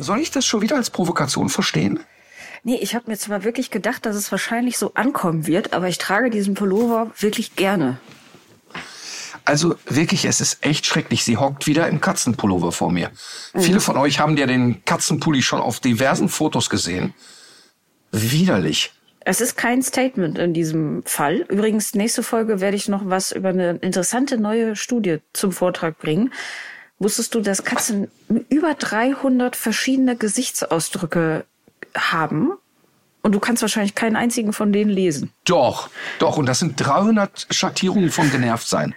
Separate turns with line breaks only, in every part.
Soll ich das schon wieder als Provokation verstehen?
Nee, ich habe mir zwar wirklich gedacht, dass es wahrscheinlich so ankommen wird, aber ich trage diesen Pullover wirklich gerne.
Also wirklich, es ist echt schrecklich. Sie hockt wieder im Katzenpullover vor mir. Mhm. Viele von euch haben ja den Katzenpulli schon auf diversen Fotos gesehen. Widerlich.
Es ist kein Statement in diesem Fall. Übrigens, nächste Folge werde ich noch was über eine interessante neue Studie zum Vortrag bringen. Wusstest du, dass Katzen über 300 verschiedene Gesichtsausdrücke haben? Und du kannst wahrscheinlich keinen einzigen von denen lesen.
Doch, doch. Und das sind 300 Schattierungen von genervt sein.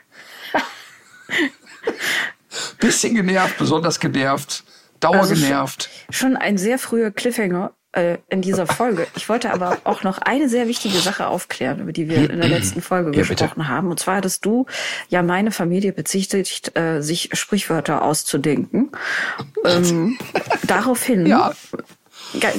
Bisschen genervt, besonders genervt, dauergenervt.
Also schon ein sehr früher Cliffhanger äh, in dieser Folge. Ich wollte aber auch noch eine sehr wichtige Sache aufklären, über die wir in der letzten Folge ja, gesprochen bitte. haben. Und zwar hattest du ja meine Familie bezichtigt, äh, sich Sprichwörter auszudenken. Ähm, daraufhin ja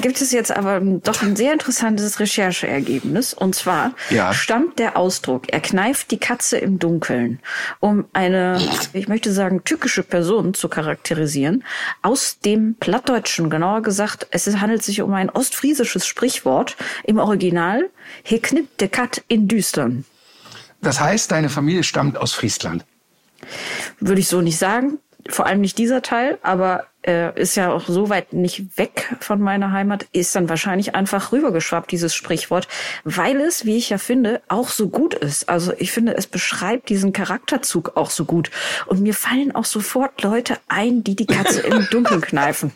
gibt es jetzt aber doch ein sehr interessantes Rechercheergebnis. Und zwar ja. stammt der Ausdruck, er kneift die Katze im Dunkeln, um eine, ich möchte sagen, tückische Person zu charakterisieren, aus dem Plattdeutschen. Genauer gesagt, es handelt sich um ein ostfriesisches Sprichwort. Im Original, hier knippt der Kat in Düstern.
Das heißt, deine Familie stammt aus Friesland?
Würde ich so nicht sagen vor allem nicht dieser Teil, aber äh, ist ja auch so weit nicht weg von meiner Heimat, ist dann wahrscheinlich einfach rübergeschwappt, dieses Sprichwort, weil es, wie ich ja finde, auch so gut ist. Also ich finde, es beschreibt diesen Charakterzug auch so gut. Und mir fallen auch sofort Leute ein, die die Katze im Dunkeln kneifen.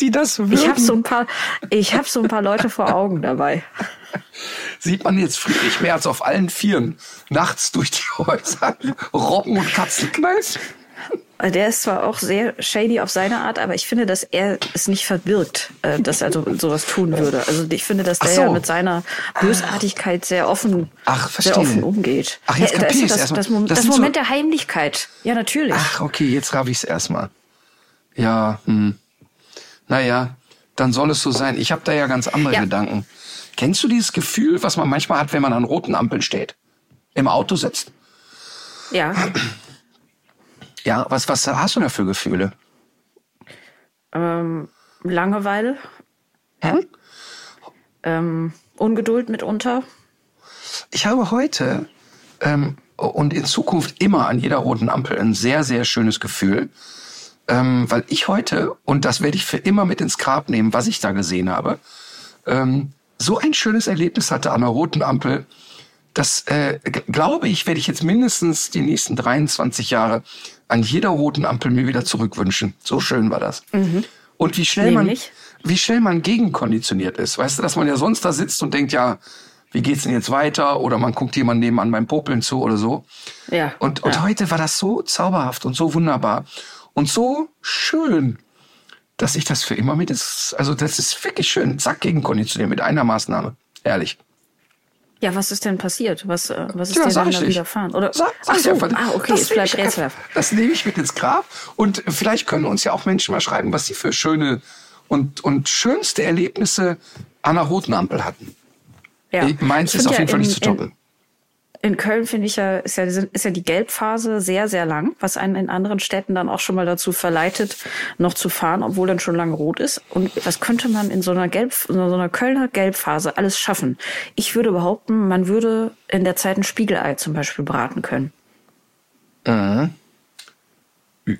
Die das würden.
Ich habe so ein paar, ich habe so ein paar Leute vor Augen dabei.
Sieht man jetzt Friedrich Merz auf allen Vieren nachts durch die Häuser Robben und Katzen kneifen?
Der ist zwar auch sehr shady auf seine Art, aber ich finde, dass er es nicht verbirgt, äh, dass er so, sowas tun würde. Also ich finde, dass der so. ja mit seiner Bösartigkeit sehr offen,
Ach,
sehr offen umgeht.
Ach, jetzt ja, kapier
das, das, das, das, das Moment so der Heimlichkeit. Ja, natürlich.
Ach, okay, jetzt raff ich's erstmal. Ja, hm. Naja, dann soll es so sein. Ich habe da ja ganz andere ja. Gedanken. Kennst du dieses Gefühl, was man manchmal hat, wenn man an roten Ampeln steht? Im Auto sitzt?
Ja.
Ja, was, was hast du da für Gefühle?
Ähm, Langeweile. Hä? Ähm, Ungeduld mitunter.
Ich habe heute ähm, und in Zukunft immer an jeder roten Ampel ein sehr, sehr schönes Gefühl, ähm, weil ich heute, und das werde ich für immer mit ins Grab nehmen, was ich da gesehen habe, ähm, so ein schönes Erlebnis hatte an der roten Ampel, das äh, glaube ich, werde ich jetzt mindestens die nächsten 23 Jahre an jeder roten Ampel mir wieder zurückwünschen. So schön war das. Mhm. Und wie schnell Nämlich? man, wie schnell man gegenkonditioniert ist. Weißt du, dass man ja sonst da sitzt und denkt, ja, wie geht's denn jetzt weiter? Oder man guckt jemand nebenan beim Popeln zu oder so.
Ja.
Und, und
ja.
heute war das so zauberhaft und so wunderbar und so schön, dass ich das für immer mit. Also das ist wirklich schön. Zack, gegenkonditioniert mit einer Maßnahme. Ehrlich.
Ja, was ist denn passiert? Was, äh, was ist ja, dir denn da widerfahren? Oder?
Sag,
Ach so,
einfach,
ah, okay, es bleibt rätselhaft.
Das nehme ich mit ins Grab und vielleicht können uns ja auch Menschen mal schreiben, was sie für schöne und, und schönste Erlebnisse an der roten Ampel hatten. Ja. Meins ist auf jeden ja Fall nicht zu toppen
in Köln finde ich ja ist, ja, ist ja die Gelbphase sehr, sehr lang, was einen in anderen Städten dann auch schon mal dazu verleitet, noch zu fahren, obwohl dann schon lange rot ist. Und was könnte man in so einer Gelb, in so einer Kölner Gelbphase alles schaffen? Ich würde behaupten, man würde in der Zeit ein Spiegelei zum Beispiel braten können.
Mhm.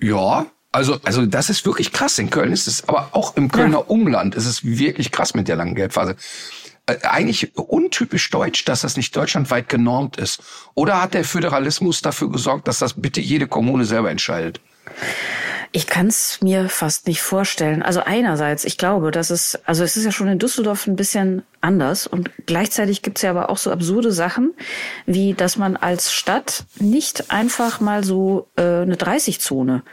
Ja, also, also das ist wirklich krass. In Köln ist es, aber auch im Kölner ja. Umland ist es wirklich krass mit der langen Gelbphase. Äh, eigentlich untypisch deutsch, dass das nicht deutschlandweit genormt ist? Oder hat der Föderalismus dafür gesorgt, dass das bitte jede Kommune selber entscheidet?
Ich kann es mir fast nicht vorstellen. Also einerseits, ich glaube, dass es, also es ist ja schon in Düsseldorf ein bisschen anders und gleichzeitig gibt es ja aber auch so absurde Sachen, wie dass man als Stadt nicht einfach mal so äh, eine 30-Zone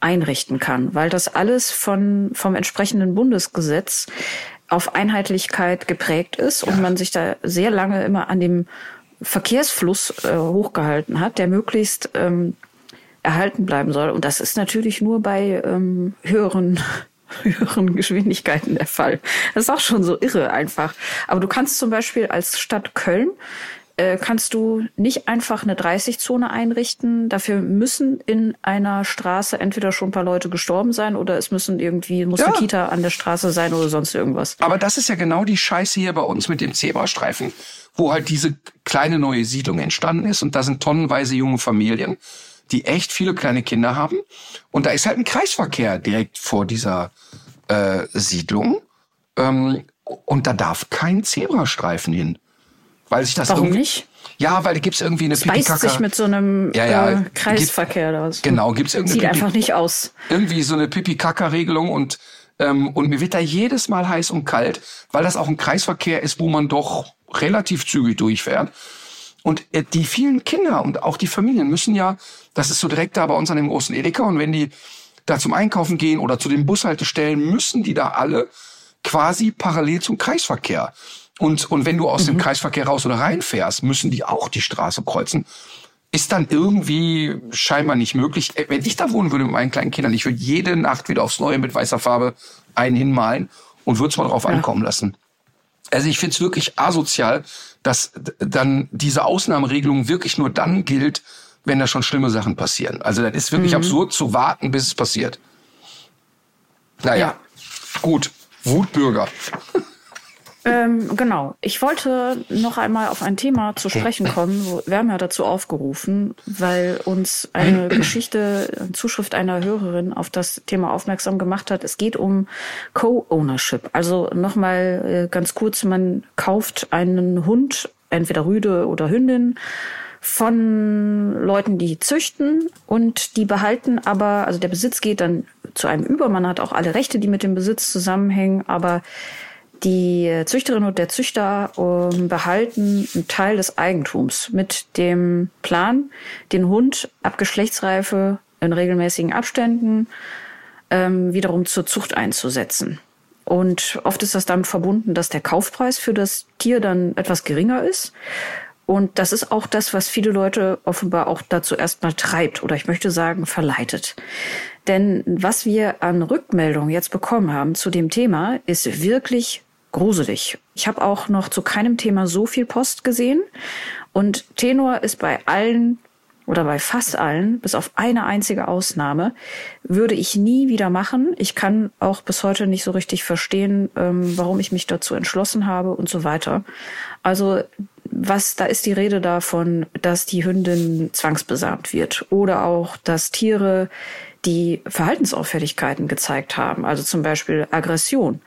einrichten kann, weil das alles von, vom entsprechenden Bundesgesetz auf Einheitlichkeit geprägt ist und man sich da sehr lange immer an dem Verkehrsfluss äh, hochgehalten hat, der möglichst ähm, erhalten bleiben soll. Und das ist natürlich nur bei ähm, höheren höheren Geschwindigkeiten der Fall. Das ist auch schon so irre einfach. Aber du kannst zum Beispiel als Stadt Köln äh, kannst du nicht einfach eine 30-Zone einrichten. Dafür müssen in einer Straße entweder schon ein paar Leute gestorben sein oder es müssen irgendwie, muss ja. eine Kita an der Straße sein oder sonst irgendwas.
Aber das ist ja genau die Scheiße hier bei uns mit dem Zebrastreifen, wo halt diese kleine neue Siedlung entstanden ist und da sind tonnenweise junge Familien die echt viele kleine Kinder haben. Und da ist halt ein Kreisverkehr direkt vor dieser äh, Siedlung. Ähm, und da darf kein Zebrastreifen hin. Weil sich das
Warum nicht?
Ja, weil da gibt's irgendwie eine
Pipi Beißt sich mit so einem ja, ja, äh, Kreisverkehr
gibt, aus. Genau, gibt's
irgendeine Sieht Pipi, einfach nicht aus.
Irgendwie so eine Pipi-Kaka-Regelung und ähm, und mir wird da jedes Mal heiß und kalt, weil das auch ein Kreisverkehr ist, wo man doch relativ zügig durchfährt. Und äh, die vielen Kinder und auch die Familien müssen ja, das ist so direkt da bei uns an dem großen Edeka, und wenn die da zum Einkaufen gehen oder zu den Bushaltestellen, müssen die da alle quasi parallel zum Kreisverkehr. Und, und wenn du aus mhm. dem Kreisverkehr raus oder reinfährst, müssen die auch die Straße kreuzen. Ist dann irgendwie scheinbar nicht möglich. Äh, wenn ich da wohnen würde mit meinen kleinen Kindern, ich würde jede Nacht wieder aufs Neue mit weißer Farbe einen hinmalen und würde es mal drauf ja. ankommen lassen. Also ich finde es wirklich asozial, dass dann diese Ausnahmeregelung wirklich nur dann gilt, wenn da schon schlimme Sachen passieren. Also das ist wirklich mhm. absurd zu warten, bis es passiert. Naja, ja. gut. Wutbürger.
Ähm, genau. Ich wollte noch einmal auf ein Thema zu sprechen kommen. Wir haben ja dazu aufgerufen, weil uns eine Geschichte, eine Zuschrift einer Hörerin auf das Thema aufmerksam gemacht hat. Es geht um Co-Ownership. Also nochmal äh, ganz kurz, man kauft einen Hund, entweder Rüde oder Hündin, von Leuten, die züchten und die behalten aber, also der Besitz geht dann zu einem über. Man hat auch alle Rechte, die mit dem Besitz zusammenhängen, aber die Züchterin und der Züchter ähm, behalten einen Teil des Eigentums mit dem Plan, den Hund ab Geschlechtsreife in regelmäßigen Abständen ähm, wiederum zur Zucht einzusetzen. Und oft ist das damit verbunden, dass der Kaufpreis für das Tier dann etwas geringer ist. Und das ist auch das, was viele Leute offenbar auch dazu erstmal treibt oder ich möchte sagen verleitet. Denn was wir an Rückmeldungen jetzt bekommen haben zu dem Thema, ist wirklich gruselig. Ich habe auch noch zu keinem Thema so viel Post gesehen. Und Tenor ist bei allen oder bei fast allen, bis auf eine einzige Ausnahme, würde ich nie wieder machen. Ich kann auch bis heute nicht so richtig verstehen, ähm, warum ich mich dazu entschlossen habe und so weiter. Also was, da ist die Rede davon, dass die Hündin zwangsbesamt wird oder auch, dass Tiere, die Verhaltensauffälligkeiten gezeigt haben, also zum Beispiel Aggression,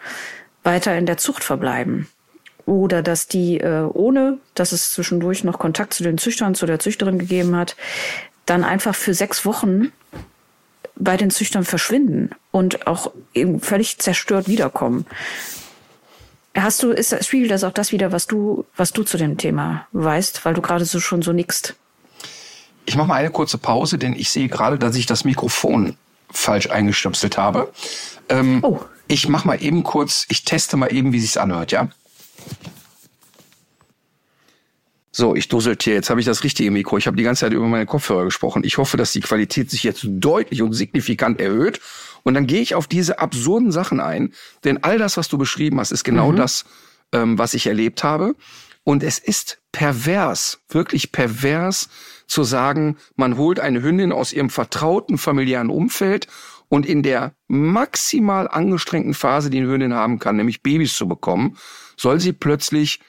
weiter in der Zucht verbleiben. Oder dass die, äh, ohne dass es zwischendurch noch Kontakt zu den Züchtern, zu der Züchterin gegeben hat, dann einfach für sechs Wochen bei den Züchtern verschwinden und auch eben völlig zerstört wiederkommen. Hast du, ist, spiegelt das auch das wieder, was du, was du zu dem Thema weißt, weil du gerade so schon so nickst?
Ich mache mal eine kurze Pause, denn ich sehe gerade, dass ich das Mikrofon falsch eingestöpselt habe. Ähm, oh. Ich mach mal eben kurz, ich teste mal eben, wie sich's anhört, ja? So, ich dusselte Jetzt habe ich das richtige Mikro. Ich habe die ganze Zeit über meine Kopfhörer gesprochen. Ich hoffe, dass die Qualität sich jetzt deutlich und signifikant erhöht. Und dann gehe ich auf diese absurden Sachen ein. Denn all das, was du beschrieben hast, ist genau mhm. das, ähm, was ich erlebt habe. Und es ist pervers, wirklich pervers zu sagen, man holt eine Hündin aus ihrem vertrauten familiären Umfeld und in der maximal angestrengten Phase, die eine Hündin haben kann, nämlich Babys zu bekommen, soll sie plötzlich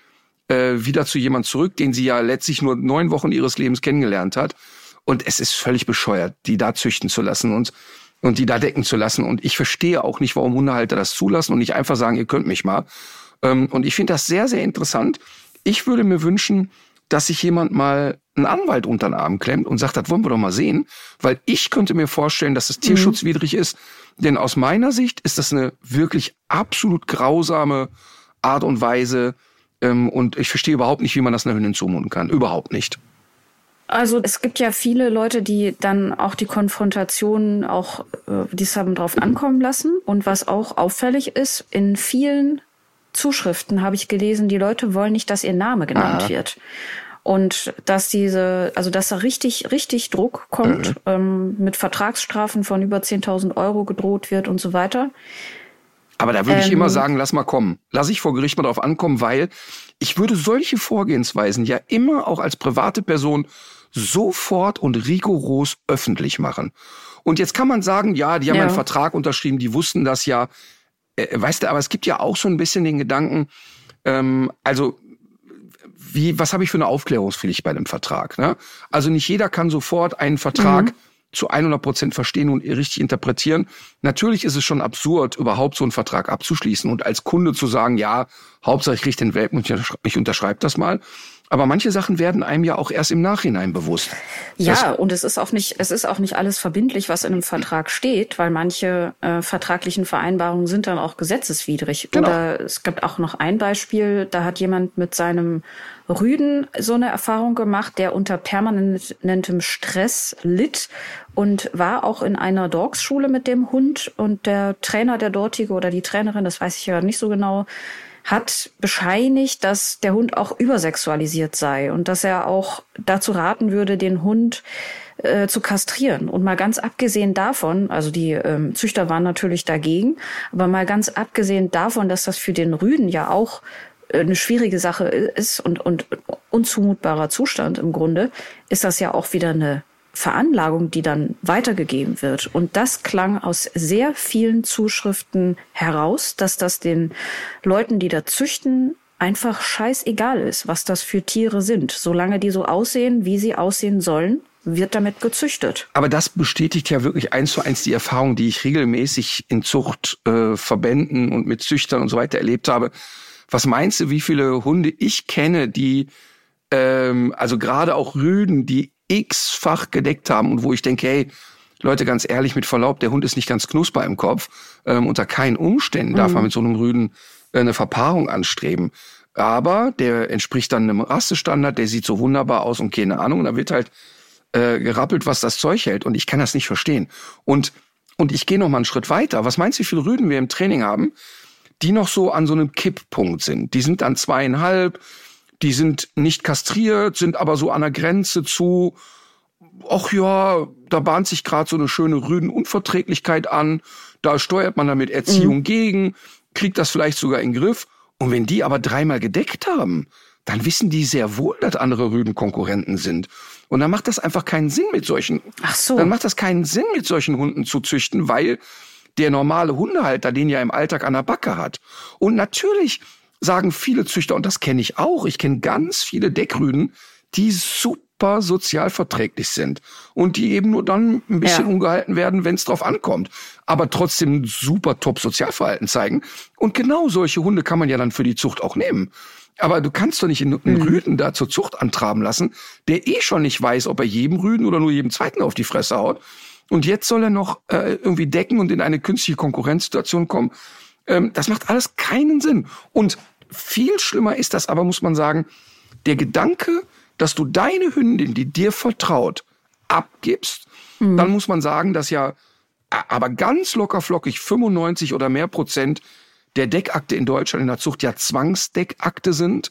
äh, wieder zu jemand zurück, den sie ja letztlich nur neun Wochen ihres Lebens kennengelernt hat. Und es ist völlig bescheuert, die da züchten zu lassen und, und die da decken zu lassen. Und ich verstehe auch nicht, warum Hundehalter das zulassen und nicht einfach sagen, ihr könnt mich mal. Ähm, und ich finde das sehr, sehr interessant. Ich würde mir wünschen, dass sich jemand mal einen Anwalt unter den Arm klemmt und sagt, das wollen wir doch mal sehen, weil ich könnte mir vorstellen, dass das mhm. tierschutzwidrig ist, denn aus meiner Sicht ist das eine wirklich absolut grausame Art und Weise ähm, und ich verstehe überhaupt nicht, wie man das einer Hündin zumuten kann. Überhaupt nicht.
Also es gibt ja viele Leute, die dann auch die Konfrontation auch, äh, die es haben drauf ankommen lassen. Und was auch auffällig ist, in vielen Zuschriften habe ich gelesen, die Leute wollen nicht, dass ihr Name genannt Aha. wird. Und dass diese, also dass da richtig, richtig Druck kommt, mhm. ähm, mit Vertragsstrafen von über 10.000 Euro gedroht wird und so weiter.
Aber da würde ähm, ich immer ähm. sagen, lass mal kommen. Lass ich vor Gericht mal drauf ankommen, weil ich würde solche Vorgehensweisen ja immer auch als private Person sofort und rigoros öffentlich machen. Und jetzt kann man sagen, ja, die haben ja. einen Vertrag unterschrieben, die wussten das ja. Äh, weißt du, aber es gibt ja auch so ein bisschen den Gedanken, ähm, also wie, was habe ich für eine Aufklärungspflicht bei einem Vertrag? Ne? Also nicht jeder kann sofort einen Vertrag mhm. zu 100 Prozent verstehen und richtig interpretieren. Natürlich ist es schon absurd, überhaupt so einen Vertrag abzuschließen und als Kunde zu sagen, ja, Hauptsache ich kriege den Welpen und ich unterschreibe das mal. Aber manche Sachen werden einem ja auch erst im Nachhinein bewusst.
Ja, das und es ist auch nicht, es ist auch nicht alles verbindlich, was in einem Vertrag steht, weil manche äh, vertraglichen Vereinbarungen sind dann auch gesetzeswidrig. Genau. Oder es gibt auch noch ein Beispiel, da hat jemand mit seinem Rüden so eine Erfahrung gemacht, der unter permanentem Stress litt und war auch in einer Dogs-Schule mit dem Hund und der Trainer, der dortige oder die Trainerin, das weiß ich ja nicht so genau, hat bescheinigt, dass der Hund auch übersexualisiert sei und dass er auch dazu raten würde, den Hund äh, zu kastrieren. Und mal ganz abgesehen davon, also die ähm, Züchter waren natürlich dagegen, aber mal ganz abgesehen davon, dass das für den Rüden ja auch äh, eine schwierige Sache ist und, und unzumutbarer Zustand im Grunde, ist das ja auch wieder eine Veranlagung, die dann weitergegeben wird. Und das klang aus sehr vielen Zuschriften heraus, dass das den Leuten, die da züchten, einfach scheißegal ist, was das für Tiere sind. Solange die so aussehen, wie sie aussehen sollen, wird damit gezüchtet.
Aber das bestätigt ja wirklich eins zu eins die Erfahrung, die ich regelmäßig in Zuchtverbänden äh, und mit Züchtern und so weiter erlebt habe. Was meinst du, wie viele Hunde ich kenne, die ähm, also gerade auch Rüden, die x-fach gedeckt haben und wo ich denke, hey, Leute, ganz ehrlich, mit Verlaub, der Hund ist nicht ganz knusper im Kopf. Ähm, unter keinen Umständen darf mhm. man mit so einem Rüden äh, eine Verpaarung anstreben. Aber der entspricht dann einem Rassestandard, der sieht so wunderbar aus und keine Ahnung. Und da wird halt äh, gerappelt, was das Zeug hält. Und ich kann das nicht verstehen. Und, und ich gehe noch mal einen Schritt weiter. Was meinst du, wie viele Rüden wir im Training haben, die noch so an so einem Kipppunkt sind? Die sind dann zweieinhalb, die sind nicht kastriert, sind aber so an der Grenze zu, ach ja, da bahnt sich gerade so eine schöne Rüdenunverträglichkeit an, da steuert man damit Erziehung mhm. gegen, kriegt das vielleicht sogar in den Griff. Und wenn die aber dreimal gedeckt haben, dann wissen die sehr wohl, dass andere Rüden Konkurrenten sind. Und dann macht das einfach keinen Sinn mit solchen.
Ach so.
Dann macht das keinen Sinn, mit solchen Hunden zu züchten, weil der normale Hundehalter den ja im Alltag an der Backe hat. Und natürlich sagen viele Züchter, und das kenne ich auch, ich kenne ganz viele Deckrüden, die super sozial verträglich sind und die eben nur dann ein bisschen ja. ungehalten werden, wenn es drauf ankommt, aber trotzdem super top Sozialverhalten zeigen. Und genau solche Hunde kann man ja dann für die Zucht auch nehmen. Aber du kannst doch nicht einen mhm. Rüden da zur Zucht antraben lassen, der eh schon nicht weiß, ob er jedem Rüden oder nur jedem zweiten auf die Fresse haut. Und jetzt soll er noch äh, irgendwie decken und in eine künstliche Konkurrenzsituation kommen. Ähm, das macht alles keinen Sinn. Und viel schlimmer ist das aber, muss man sagen, der Gedanke, dass du deine Hündin, die dir vertraut, abgibst, mhm. dann muss man sagen, dass ja aber ganz locker flockig 95 oder mehr Prozent der Deckakte in Deutschland in der Zucht ja Zwangsdeckakte sind.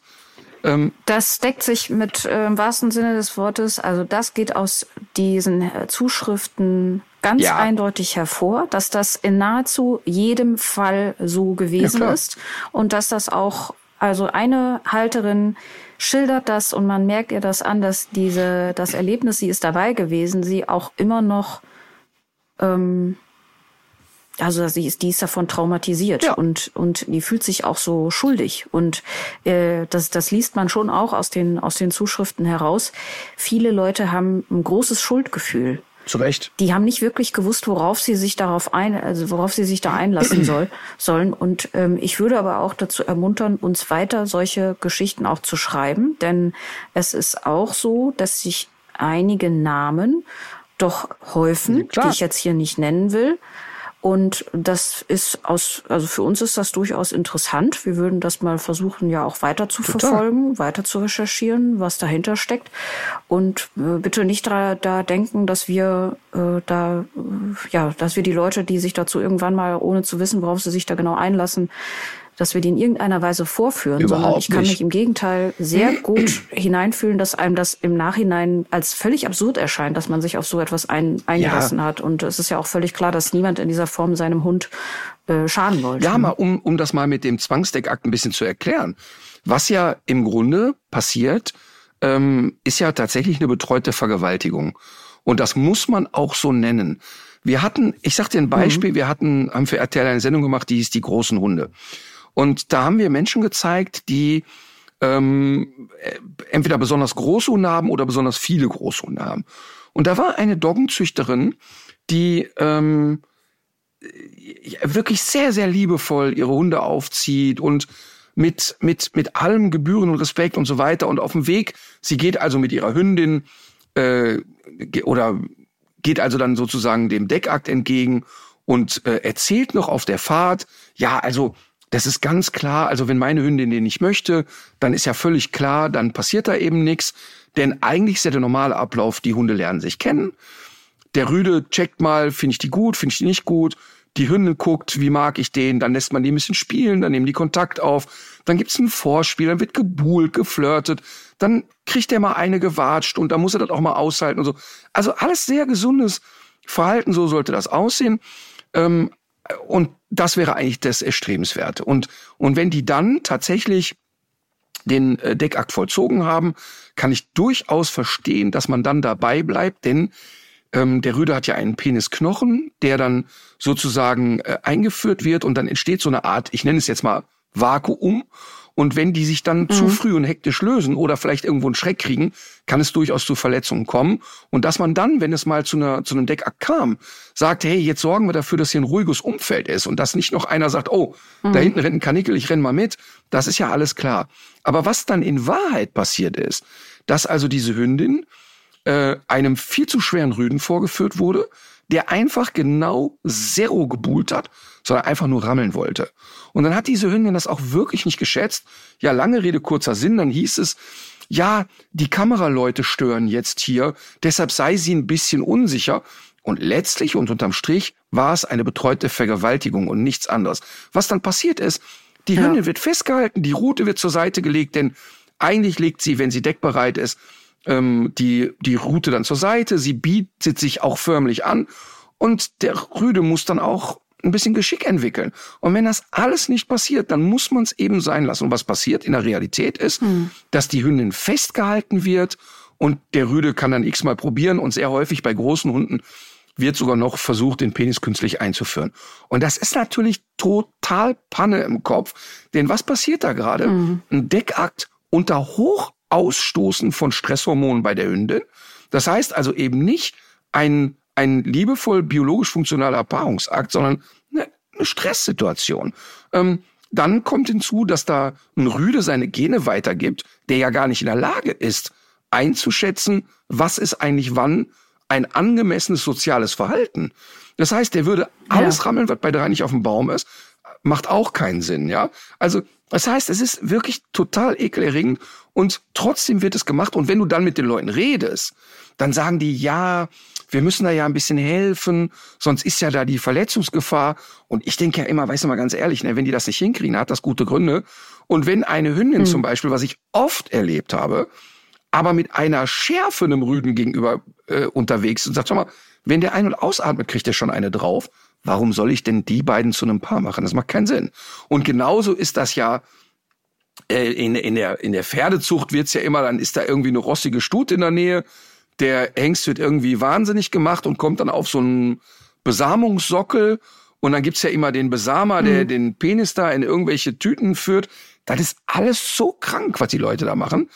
Ähm, das deckt sich mit äh, im wahrsten Sinne des Wortes, also das geht aus diesen äh, Zuschriften ganz ja. eindeutig hervor, dass das in nahezu jedem Fall so gewesen ja, ist und dass das auch, also eine Halterin schildert das und man merkt ihr das an, dass diese, das Erlebnis, sie ist dabei gewesen, sie auch immer noch, ähm, also sie ist, die ist davon traumatisiert ja. und und die fühlt sich auch so schuldig und äh, das das liest man schon auch aus den aus den Zuschriften heraus. Viele Leute haben ein großes Schuldgefühl
zu Recht.
Die haben nicht wirklich gewusst, worauf sie sich darauf ein, also worauf sie sich da einlassen soll, sollen. Und ähm, ich würde aber auch dazu ermuntern, uns weiter solche Geschichten auch zu schreiben, denn es ist auch so, dass sich einige Namen doch häufen, ja, die ich jetzt hier nicht nennen will. Und das ist aus, also für uns ist das durchaus interessant. Wir würden das mal versuchen, ja auch weiter zu Total. verfolgen, weiter zu recherchieren, was dahinter steckt. Und äh, bitte nicht da, da denken, dass wir äh, da, äh, ja, dass wir die Leute, die sich dazu irgendwann mal, ohne zu wissen, worauf sie sich da genau einlassen, dass wir die in irgendeiner Weise vorführen, Überhaupt sondern ich kann nicht. mich im Gegenteil sehr gut hineinfühlen, dass einem das im Nachhinein als völlig absurd erscheint, dass man sich auf so etwas ein, eingelassen ja. hat. Und es ist ja auch völlig klar, dass niemand in dieser Form seinem Hund äh, schaden wollte.
Ja, mal um, um das mal mit dem Zwangsdeckakt ein bisschen zu erklären. Was ja im Grunde passiert, ähm, ist ja tatsächlich eine betreute Vergewaltigung. Und das muss man auch so nennen. Wir hatten, ich sag dir ein Beispiel, mhm. wir hatten, haben für RTL eine Sendung gemacht, die hieß Die großen Hunde. Und da haben wir Menschen gezeigt, die ähm, entweder besonders Großhunde haben oder besonders viele Großhunde haben. Und da war eine Doggenzüchterin, die ähm, wirklich sehr, sehr liebevoll ihre Hunde aufzieht und mit, mit, mit allem Gebühren und Respekt und so weiter. Und auf dem Weg, sie geht also mit ihrer Hündin äh, oder geht also dann sozusagen dem Deckakt entgegen und äh, erzählt noch auf der Fahrt, ja, also das ist ganz klar, also wenn meine Hündin den nicht möchte, dann ist ja völlig klar, dann passiert da eben nichts. Denn eigentlich ist ja der normale Ablauf, die Hunde lernen sich kennen. Der Rüde checkt mal, finde ich die gut, finde ich die nicht gut. Die Hündin guckt, wie mag ich den, dann lässt man die ein bisschen spielen, dann nehmen die Kontakt auf, dann gibt's ein Vorspiel, dann wird gebuhlt, geflirtet, dann kriegt er mal eine gewatscht und dann muss er das auch mal aushalten und so. Also alles sehr gesundes Verhalten, so sollte das aussehen. Ähm, und das wäre eigentlich das Erstrebenswerte. Und, und wenn die dann tatsächlich den äh, Deckakt vollzogen haben, kann ich durchaus verstehen, dass man dann dabei bleibt, denn ähm, der Rüde hat ja einen Penisknochen, der dann sozusagen äh, eingeführt wird und dann entsteht so eine Art, ich nenne es jetzt mal Vakuum und wenn die sich dann mhm. zu früh und hektisch lösen oder vielleicht irgendwo einen Schreck kriegen, kann es durchaus zu Verletzungen kommen. Und dass man dann, wenn es mal zu, einer, zu einem Deckakt kam, sagt, hey, jetzt sorgen wir dafür, dass hier ein ruhiges Umfeld ist und dass nicht noch einer sagt, oh, mhm. da hinten rennt ein Kanickel, ich renn mal mit. Das ist ja alles klar. Aber was dann in Wahrheit passiert ist, dass also diese Hündin äh, einem viel zu schweren Rüden vorgeführt wurde, der einfach genau Zero gebuhlt hat, sondern einfach nur rammeln wollte. Und dann hat diese Hündin das auch wirklich nicht geschätzt. Ja, lange Rede, kurzer Sinn, dann hieß es, ja, die Kameraleute stören jetzt hier, deshalb sei sie ein bisschen unsicher. Und letztlich und unterm Strich war es eine betreute Vergewaltigung und nichts anderes. Was dann passiert ist, die ja. Hündin wird festgehalten, die Rute wird zur Seite gelegt, denn eigentlich legt sie, wenn sie deckbereit ist, ähm, die, die Route dann zur Seite, sie bietet sich auch förmlich an und der Rüde muss dann auch ein bisschen Geschick entwickeln. Und wenn das alles nicht passiert, dann muss man es eben sein lassen. Und was passiert in der Realität ist, hm. dass die Hündin festgehalten wird und der Rüde kann dann x-mal probieren und sehr häufig bei großen Hunden wird sogar noch versucht, den Penis künstlich einzuführen. Und das ist natürlich total Panne im Kopf. Denn was passiert da gerade? Mhm. Ein Deckakt unter hoch Ausstoßen von Stresshormonen bei der Hündin. Das heißt also eben nicht ein, ein liebevoll biologisch funktionaler Paarungsakt, sondern eine, eine Stresssituation. Ähm, dann kommt hinzu, dass da ein Rüde seine Gene weitergibt, der ja gar nicht in der Lage ist, einzuschätzen, was ist eigentlich wann ein angemessenes soziales Verhalten. Das heißt, der würde alles ja. rammeln, was bei drei nicht auf dem Baum ist, macht auch keinen Sinn, ja. Also, das heißt, es ist wirklich total ekelerregend und trotzdem wird es gemacht. Und wenn du dann mit den Leuten redest, dann sagen die, ja, wir müssen da ja ein bisschen helfen, sonst ist ja da die Verletzungsgefahr. Und ich denke ja immer, weißt du mal ganz ehrlich, ne, wenn die das nicht hinkriegen, hat das gute Gründe. Und wenn eine Hündin mhm. zum Beispiel, was ich oft erlebt habe, aber mit einer Schärfe einem Rüden gegenüber äh, unterwegs und sagt, schau mal, wenn der ein- und ausatmet, kriegt er schon eine drauf. Warum soll ich denn die beiden zu einem Paar machen? Das macht keinen Sinn. Und genauso ist das ja äh, in, in, der, in der Pferdezucht wird's ja immer, dann ist da irgendwie eine rossige Stute in der Nähe. Der Hengst wird irgendwie wahnsinnig gemacht und kommt dann auf so einen Besamungssockel. Und dann gibt's ja immer den Besamer, der mhm. den Penis da in irgendwelche Tüten führt. Das ist alles so krank, was die Leute da machen.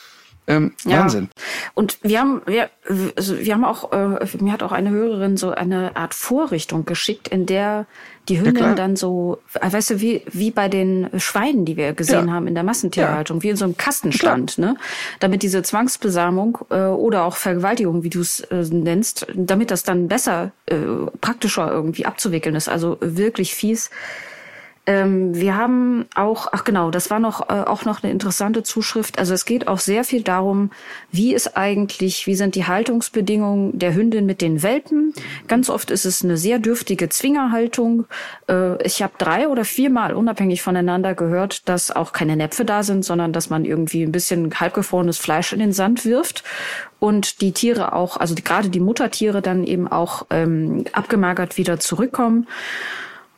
Ähm, ja. Wahnsinn.
Und wir haben, wir, also wir haben auch, äh, mir hat auch eine Hörerin so eine Art Vorrichtung geschickt, in der die Hündin ja, dann so, äh, weißt du, wie, wie bei den Schweinen, die wir gesehen ja. haben in der Massentierhaltung, wie in so einem Kastenstand, ne? Damit diese Zwangsbesamung äh, oder auch Vergewaltigung, wie du es äh, nennst, damit das dann besser, äh, praktischer irgendwie abzuwickeln ist. Also wirklich fies ähm, wir haben auch, ach genau, das war noch äh, auch noch eine interessante Zuschrift. Also es geht auch sehr viel darum, wie ist eigentlich, wie sind die Haltungsbedingungen der Hündin mit den Welpen. Ganz oft ist es eine sehr dürftige Zwingerhaltung. Äh, ich habe drei oder viermal unabhängig voneinander gehört, dass auch keine Näpfe da sind, sondern dass man irgendwie ein bisschen halbgefrorenes Fleisch in den Sand wirft und die Tiere auch, also gerade die Muttertiere dann eben auch ähm, abgemagert wieder zurückkommen.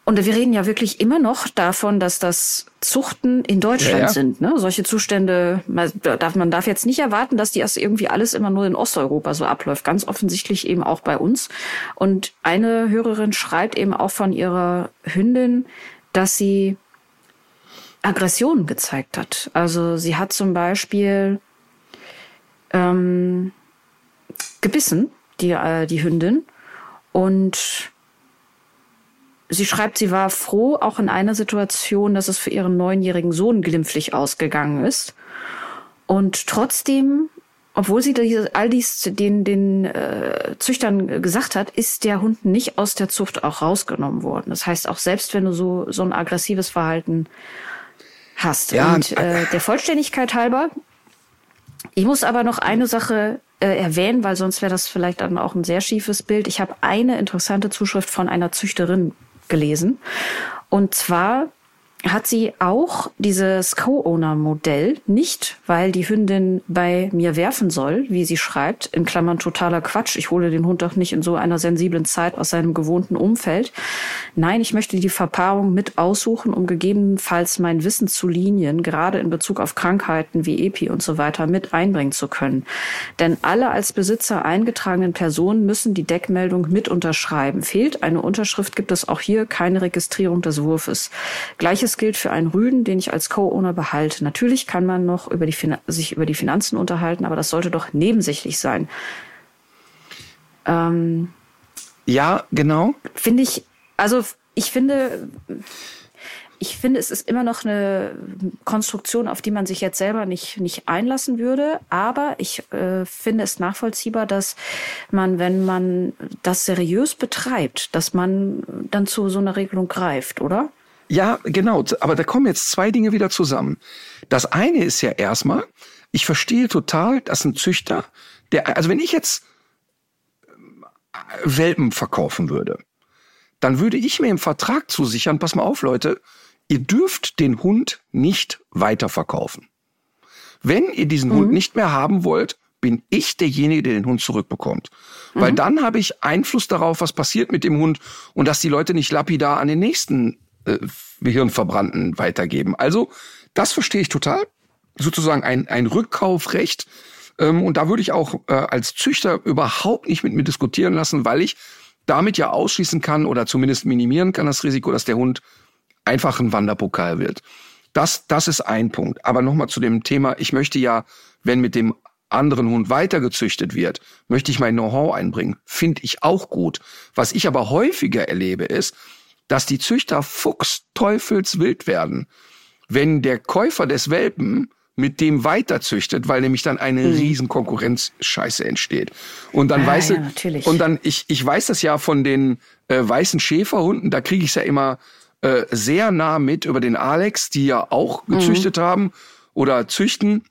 Und wir reden ja wirklich immer noch davon, dass das Zuchten in Deutschland ja, ja. sind. Ne? Solche Zustände, man darf, man darf jetzt nicht erwarten, dass die erst irgendwie alles immer nur in Osteuropa so abläuft. Ganz offensichtlich eben auch bei uns. Und eine Hörerin schreibt eben auch von ihrer Hündin, dass sie Aggressionen gezeigt hat. Also sie hat zum Beispiel ähm, gebissen, die, äh, die Hündin. Und Sie schreibt, sie war froh, auch in einer Situation, dass es für ihren neunjährigen Sohn glimpflich ausgegangen ist. Und trotzdem, obwohl sie all dies den, den äh, Züchtern gesagt hat, ist der Hund nicht aus der Zucht auch rausgenommen worden. Das heißt, auch selbst wenn du so, so ein aggressives Verhalten hast. Ja, und äh, der Vollständigkeit halber, ich muss aber noch eine Sache äh, erwähnen, weil sonst wäre das vielleicht dann auch ein sehr schiefes Bild. Ich habe eine interessante Zuschrift von einer Züchterin gelesen. Und zwar hat sie auch dieses Co-Owner-Modell nicht, weil die Hündin bei mir werfen soll, wie sie schreibt, in Klammern totaler Quatsch. Ich hole den Hund doch nicht in so einer sensiblen Zeit aus seinem gewohnten Umfeld. Nein, ich möchte die Verpaarung mit aussuchen, um gegebenenfalls mein Wissen zu Linien, gerade in Bezug auf Krankheiten wie EPI und so weiter, mit einbringen zu können. Denn alle als Besitzer eingetragenen Personen müssen die Deckmeldung mit unterschreiben. Fehlt eine Unterschrift, gibt es auch hier keine Registrierung des Wurfes. Gleiches gilt für einen Rüden, den ich als Co-Owner behalte. Natürlich kann man noch über die sich über die Finanzen unterhalten, aber das sollte doch nebensächlich sein.
Ähm, ja, genau.
Finde ich, also ich finde, ich finde, es ist immer noch eine Konstruktion, auf die man sich jetzt selber nicht, nicht einlassen würde. Aber ich äh, finde es nachvollziehbar, dass man, wenn man das seriös betreibt, dass man dann zu so einer Regelung greift, oder?
Ja, genau. Aber da kommen jetzt zwei Dinge wieder zusammen. Das eine ist ja erstmal, ich verstehe total, dass ein Züchter, der, also wenn ich jetzt äh, Welpen verkaufen würde, dann würde ich mir im Vertrag zusichern, pass mal auf, Leute, ihr dürft den Hund nicht weiterverkaufen. Wenn ihr diesen mhm. Hund nicht mehr haben wollt, bin ich derjenige, der den Hund zurückbekommt. Mhm. Weil dann habe ich Einfluss darauf, was passiert mit dem Hund und dass die Leute nicht lapidar an den nächsten äh, Hirnverbrannten weitergeben. Also das verstehe ich total. Sozusagen ein, ein Rückkaufrecht. Ähm, und da würde ich auch äh, als Züchter überhaupt nicht mit mir diskutieren lassen, weil ich damit ja ausschließen kann oder zumindest minimieren kann das Risiko, dass der Hund einfach ein Wanderpokal wird. Das, das ist ein Punkt. Aber nochmal zu dem Thema, ich möchte ja, wenn mit dem anderen Hund weitergezüchtet wird, möchte ich mein Know-how einbringen. Finde ich auch gut. Was ich aber häufiger erlebe, ist, dass die Züchter fuchsteufelswild werden, wenn der Käufer des Welpen mit dem weiterzüchtet, weil nämlich dann eine mhm. riesen Konkurrenzscheiße entsteht. Und dann ah, weiß ja, natürlich. und dann ich ich weiß das ja von den äh, weißen Schäferhunden, da kriege ich es ja immer äh, sehr nah mit über den Alex, die ja auch mhm. gezüchtet mhm. haben oder züchten.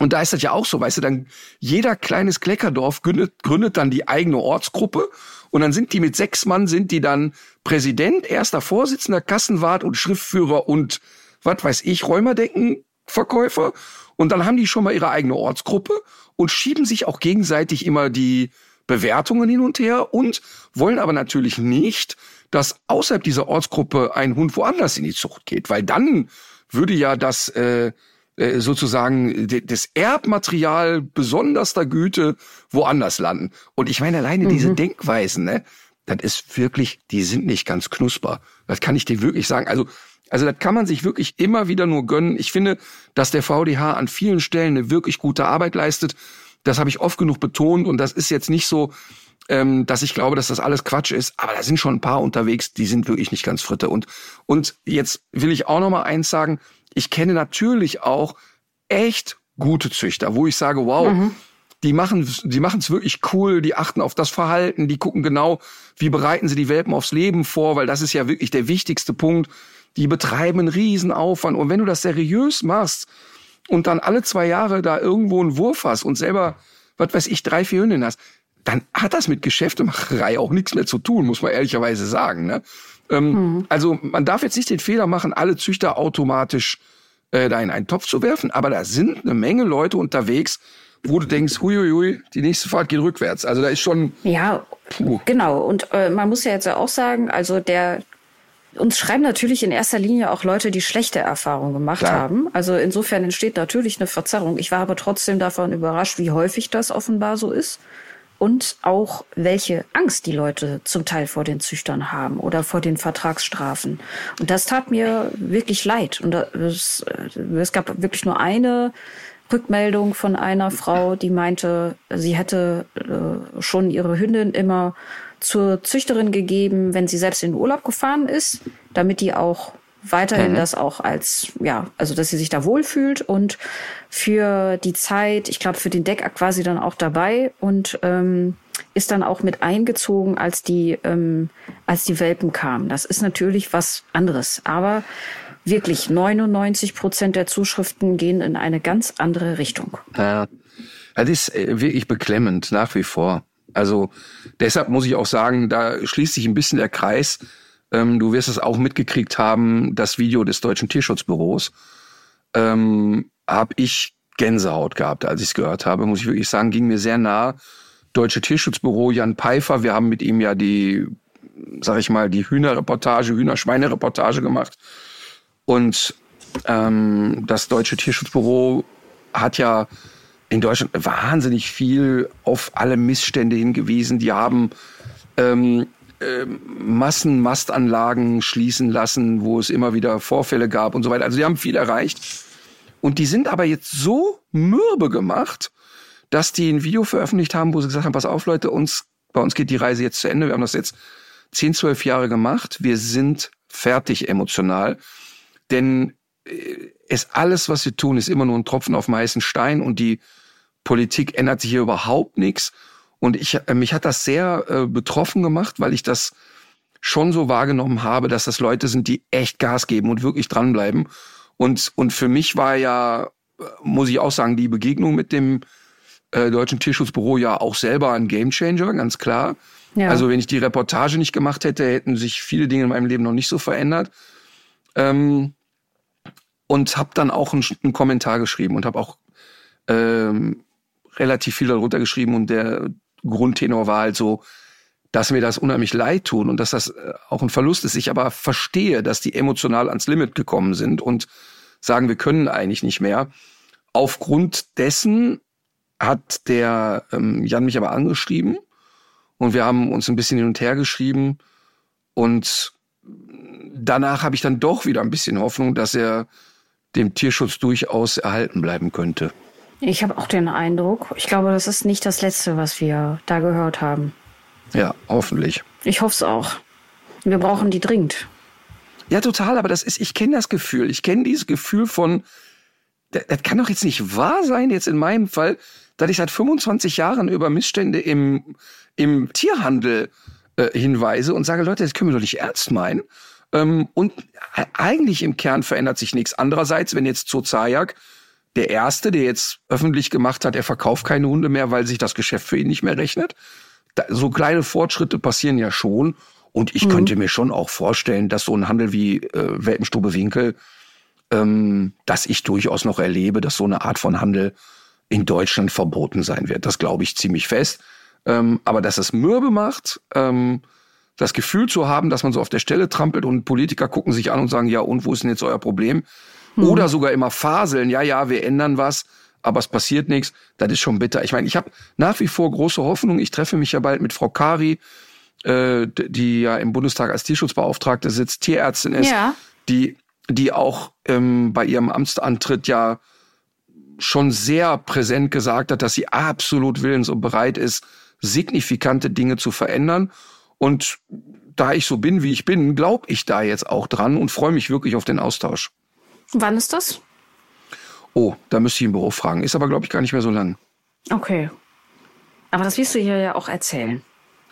Und da ist das ja auch so, weißt du, dann jeder kleines Kleckerdorf gründet, gründet dann die eigene Ortsgruppe und dann sind die mit sechs Mann, sind die dann Präsident, erster Vorsitzender, Kassenwart und Schriftführer und was weiß ich, Räumerdeckenverkäufer. Und dann haben die schon mal ihre eigene Ortsgruppe und schieben sich auch gegenseitig immer die Bewertungen hin und her und wollen aber natürlich nicht, dass außerhalb dieser Ortsgruppe ein Hund woanders in die Zucht geht, weil dann würde ja das äh, sozusagen das Erbmaterial besonderster Güte woanders landen. Und ich meine alleine mhm. diese Denkweisen, ne, das ist wirklich, die sind nicht ganz knusper. Das kann ich dir wirklich sagen. Also Also das kann man sich wirklich immer wieder nur gönnen. Ich finde, dass der VDH an vielen Stellen eine wirklich gute Arbeit leistet. Das habe ich oft genug betont und das ist jetzt nicht so, ähm, dass ich glaube, dass das alles Quatsch ist, aber da sind schon ein paar unterwegs, die sind wirklich nicht ganz fritte. Und, und jetzt will ich auch noch mal eins sagen, ich kenne natürlich auch echt gute Züchter, wo ich sage, wow, mhm. die machen die machen es wirklich cool, die achten auf das Verhalten, die gucken genau, wie bereiten sie die Welpen aufs Leben vor, weil das ist ja wirklich der wichtigste Punkt. Die betreiben einen Riesenaufwand und wenn du das seriös machst und dann alle zwei Jahre da irgendwo einen Wurf hast und selber, was weiß ich, drei, vier Hündinnen hast, dann hat das mit Geschäftemacherei auch nichts mehr zu tun, muss man ehrlicherweise sagen. Ne? Ähm, mhm. Also man darf jetzt nicht den Fehler machen, alle Züchter automatisch äh, da in einen Topf zu werfen, aber da sind eine Menge Leute unterwegs, wo du denkst, huiuiui, die nächste Fahrt geht rückwärts. Also da ist schon.
Ja, puh. genau. Und äh, man muss ja jetzt auch sagen, also der uns schreiben natürlich in erster Linie auch Leute, die schlechte Erfahrungen gemacht Klar. haben. Also insofern entsteht natürlich eine Verzerrung. Ich war aber trotzdem davon überrascht, wie häufig das offenbar so ist und auch welche Angst die Leute zum Teil vor den Züchtern haben oder vor den Vertragsstrafen. Und das tat mir wirklich leid. Und es, äh, es gab wirklich nur eine Rückmeldung von einer Frau, die meinte, sie hätte äh, schon ihre Hündin immer zur Züchterin gegeben, wenn sie selbst in den Urlaub gefahren ist, damit die auch weiterhin mhm. das auch als, ja, also dass sie sich da wohlfühlt und für die Zeit, ich glaube, für den Deckakt war sie dann auch dabei und ähm, ist dann auch mit eingezogen, als die, ähm, als die Welpen kamen. Das ist natürlich was anderes. Aber wirklich 99 Prozent der Zuschriften gehen in eine ganz andere Richtung.
Ja, das ist äh, wirklich beklemmend, nach wie vor. Also deshalb muss ich auch sagen, da schließt sich ein bisschen der Kreis ähm, du wirst es auch mitgekriegt haben, das Video des Deutschen Tierschutzbüros. Ähm, habe ich Gänsehaut gehabt, als ich es gehört habe, muss ich wirklich sagen, ging mir sehr nah. Deutsche Tierschutzbüro, Jan Peifer, wir haben mit ihm ja die, sag ich mal, die Hühnerreportage, Hühnerschweinereportage gemacht. Und ähm, das Deutsche Tierschutzbüro hat ja in Deutschland wahnsinnig viel auf alle Missstände hingewiesen. Die haben ähm, äh, Massenmastanlagen schließen lassen, wo es immer wieder Vorfälle gab und so weiter. Also die haben viel erreicht. Und die sind aber jetzt so mürbe gemacht, dass die ein Video veröffentlicht haben, wo sie gesagt haben, pass auf Leute, uns, bei uns geht die Reise jetzt zu Ende. Wir haben das jetzt zehn, zwölf Jahre gemacht. Wir sind fertig emotional. Denn äh, es alles, was wir tun, ist immer nur ein Tropfen auf dem heißen Stein und die Politik ändert sich hier überhaupt nichts. Und ich, äh, mich hat das sehr äh, betroffen gemacht, weil ich das schon so wahrgenommen habe, dass das Leute sind, die echt Gas geben und wirklich dranbleiben. Und, und für mich war ja, äh, muss ich auch sagen, die Begegnung mit dem äh, Deutschen Tierschutzbüro ja auch selber ein Gamechanger, ganz klar. Ja. Also wenn ich die Reportage nicht gemacht hätte, hätten sich viele Dinge in meinem Leben noch nicht so verändert. Ähm, und habe dann auch einen, einen, Kommentar geschrieben und habe auch ähm, relativ viel darunter geschrieben und der Grundtenor war halt so, dass mir das unheimlich leid tun und dass das äh, auch ein Verlust ist. Ich aber verstehe, dass die emotional ans Limit gekommen sind und sagen, wir können eigentlich nicht mehr. Aufgrund dessen hat der ähm, Jan mich aber angeschrieben und wir haben uns ein bisschen hin und her geschrieben und danach habe ich dann doch wieder ein bisschen Hoffnung, dass er dem Tierschutz durchaus erhalten bleiben könnte.
Ich habe auch den Eindruck, ich glaube, das ist nicht das Letzte, was wir da gehört haben.
Ja, hoffentlich.
Ich hoffe es auch. Wir brauchen die dringend.
Ja, total, aber das ist, ich kenne das Gefühl. Ich kenne dieses Gefühl von, das, das kann doch jetzt nicht wahr sein, jetzt in meinem Fall, dass ich seit 25 Jahren über Missstände im, im Tierhandel äh, hinweise und sage, Leute, das können wir doch nicht ernst meinen. Ähm, und eigentlich im Kern verändert sich nichts. Andererseits, wenn jetzt zur Zajak der erste, der jetzt öffentlich gemacht hat, er verkauft keine Hunde mehr, weil sich das Geschäft für ihn nicht mehr rechnet. Da, so kleine Fortschritte passieren ja schon. Und ich mhm. könnte mir schon auch vorstellen, dass so ein Handel wie äh, Welpenstube Winkel, ähm, dass ich durchaus noch erlebe, dass so eine Art von Handel in Deutschland verboten sein wird. Das glaube ich ziemlich fest. Ähm, aber dass es mürbe macht, ähm, das Gefühl zu haben, dass man so auf der Stelle trampelt und Politiker gucken sich an und sagen, ja, und wo ist denn jetzt euer Problem? Mhm. Oder sogar immer faseln, ja, ja, wir ändern was, aber es passiert nichts. Das ist schon bitter. Ich meine, ich habe nach wie vor große Hoffnung. Ich treffe mich ja bald mit Frau Kari, äh, die ja im Bundestag als Tierschutzbeauftragte sitzt, Tierärztin ist, ja. die die auch ähm, bei ihrem Amtsantritt ja schon sehr präsent gesagt hat, dass sie absolut willens und bereit ist, signifikante Dinge zu verändern. Und da ich so bin, wie ich bin, glaube ich da jetzt auch dran und freue mich wirklich auf den Austausch.
Wann ist das?
Oh, da müsste ich im Büro fragen. Ist aber, glaube ich, gar nicht mehr so lang.
Okay. Aber das wirst du hier ja auch erzählen.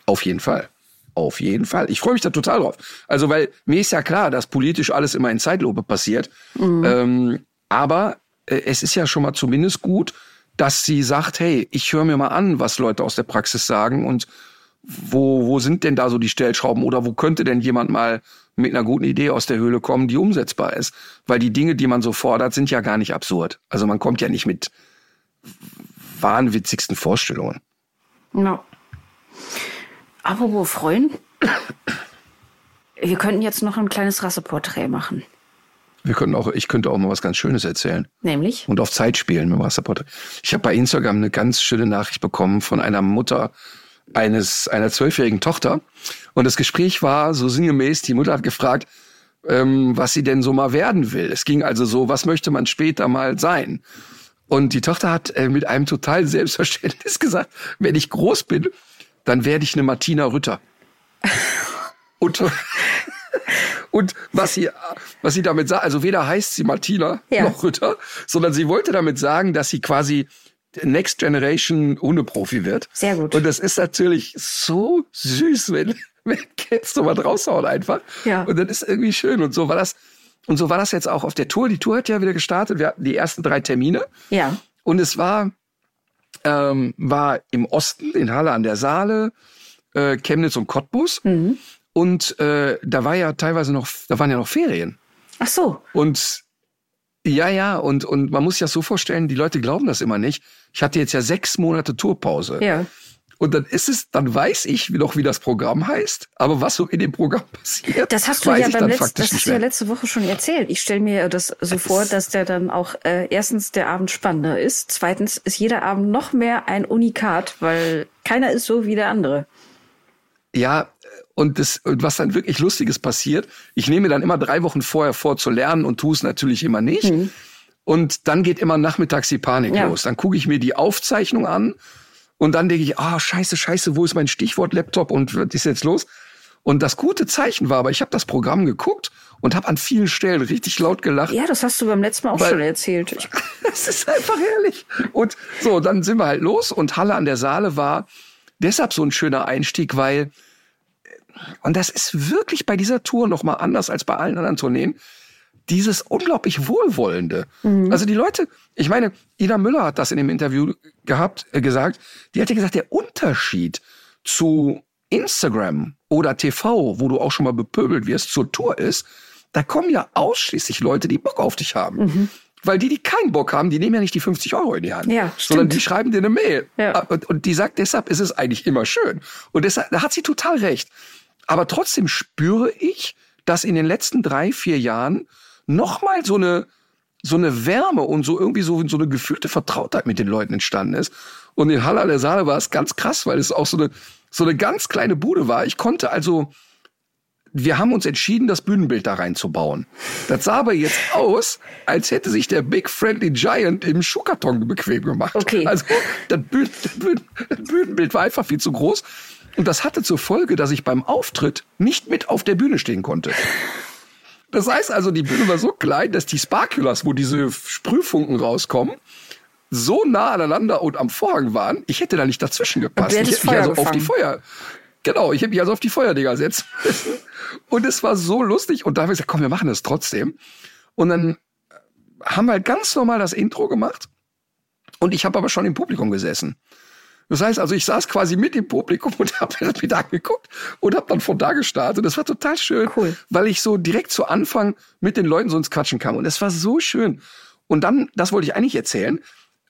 Auf jeden Fall. Auf jeden Fall. Ich freue mich da total drauf. Also, weil mir ist ja klar, dass politisch alles immer in Zeitlupe passiert. Mhm. Ähm, aber äh, es ist ja schon mal zumindest gut, dass sie sagt, hey, ich höre mir mal an, was Leute aus der Praxis sagen und wo, wo sind denn da so die Stellschrauben oder wo könnte denn jemand mal mit einer guten Idee aus der Höhle kommen, die umsetzbar ist? Weil die Dinge, die man so fordert, sind ja gar nicht absurd. Also man kommt ja nicht mit wahnwitzigsten Vorstellungen.
No. Apropos freuen, wir könnten jetzt noch ein kleines Rasseporträt machen.
Wir könnten auch, ich könnte auch mal was ganz Schönes erzählen.
Nämlich?
Und auf Zeit spielen mit dem Rasseporträt. Ich habe bei Instagram eine ganz schöne Nachricht bekommen von einer Mutter eines einer zwölfjährigen Tochter. Und das Gespräch war so sinngemäß, die Mutter hat gefragt, ähm, was sie denn so mal werden will. Es ging also so, was möchte man später mal sein? Und die Tochter hat äh, mit einem totalen Selbstverständnis gesagt, wenn ich groß bin, dann werde ich eine Martina Rütter. und, und was sie, was sie damit sagt, also weder heißt sie Martina ja. noch Rütter, sondern sie wollte damit sagen, dass sie quasi Next Generation Hundeprofi wird.
Sehr gut.
Und das ist natürlich so süß, wenn, wenn Kids so was raushauen einfach.
Ja.
Und das ist irgendwie schön. Und so war das, und so war das jetzt auch auf der Tour. Die Tour hat ja wieder gestartet. Wir hatten die ersten drei Termine.
Ja.
Und es war, ähm, war im Osten, in Halle an der Saale, äh, Chemnitz und Cottbus. Mhm. Und äh, da war ja teilweise noch, da waren ja noch Ferien.
Ach so.
Und ja, ja, und, und man muss sich das so vorstellen, die Leute glauben das immer nicht. Ich hatte jetzt ja sechs Monate Tourpause.
Ja.
Und dann ist es, dann weiß ich noch, wie das Programm heißt, aber was so in dem Programm passiert,
das hast du ja beim Letz, das hast du ja letzte Woche schon erzählt. Ich stelle mir das so das vor, dass der dann auch äh, erstens der Abend spannender ist, zweitens ist jeder Abend noch mehr ein Unikat, weil keiner ist so wie der andere.
Ja, und das, und was dann wirklich Lustiges passiert, ich nehme dann immer drei Wochen vorher vor zu lernen und tue es natürlich immer nicht. Mhm. Und dann geht immer nachmittags die Panik ja. los. Dann gucke ich mir die Aufzeichnung an und dann denke ich, ah, oh, scheiße, scheiße, wo ist mein Stichwort Laptop und was ist jetzt los? Und das gute Zeichen war, aber ich habe das Programm geguckt und habe an vielen Stellen richtig laut gelacht.
Ja, das hast du beim letzten Mal auch schon erzählt.
das ist einfach herrlich. Und so, dann sind wir halt los und Halle an der Saale war deshalb so ein schöner Einstieg, weil und das ist wirklich bei dieser Tour noch mal anders als bei allen anderen Tourneen, dieses unglaublich Wohlwollende. Mhm. Also die Leute, ich meine, Ida Müller hat das in dem Interview gehabt, äh, gesagt, die hat ja gesagt, der Unterschied zu Instagram oder TV, wo du auch schon mal bepöbelt wirst, zur Tour ist, da kommen ja ausschließlich Leute, die Bock auf dich haben. Mhm. Weil die, die keinen Bock haben, die nehmen ja nicht die 50 Euro in die Hand,
ja,
sondern die schreiben dir eine Mail.
Ja.
Und, und die sagt, deshalb ist es eigentlich immer schön. Und deshalb, da hat sie total recht. Aber trotzdem spüre ich, dass in den letzten drei, vier Jahren nochmal so eine, so eine Wärme und so irgendwie so, so eine gefühlte Vertrautheit mit den Leuten entstanden ist. Und in Halle der Saale war es ganz krass, weil es auch so eine, so eine ganz kleine Bude war. Ich konnte also, wir haben uns entschieden, das Bühnenbild da reinzubauen. Das sah aber jetzt aus, als hätte sich der Big Friendly Giant im Schuhkarton bequem gemacht.
Okay.
Also das, Bühnen, das Bühnenbild war einfach viel zu groß. Und das hatte zur Folge, dass ich beim Auftritt nicht mit auf der Bühne stehen konnte. Das heißt also, die Bühne war so klein, dass die Sparkulars, wo diese Sprühfunken rauskommen, so nah aneinander und am Vorhang waren, ich hätte da nicht dazwischen gepasst. Ich hätte mich also gefangen. auf die Feuer. Genau, ich hätte mich also auf die Feuerdinger setzen müssen. Und es war so lustig. Und da habe ich gesagt, komm, wir machen das trotzdem. Und dann haben wir halt ganz normal das Intro gemacht. Und ich habe aber schon im Publikum gesessen. Das heißt also, ich saß quasi mit im Publikum und habe mir das mit angeguckt und habe dann von da gestartet. Das war total schön,
cool.
weil ich so direkt zu Anfang mit den Leuten so ins Quatschen kam. Und es war so schön. Und dann, das wollte ich eigentlich erzählen.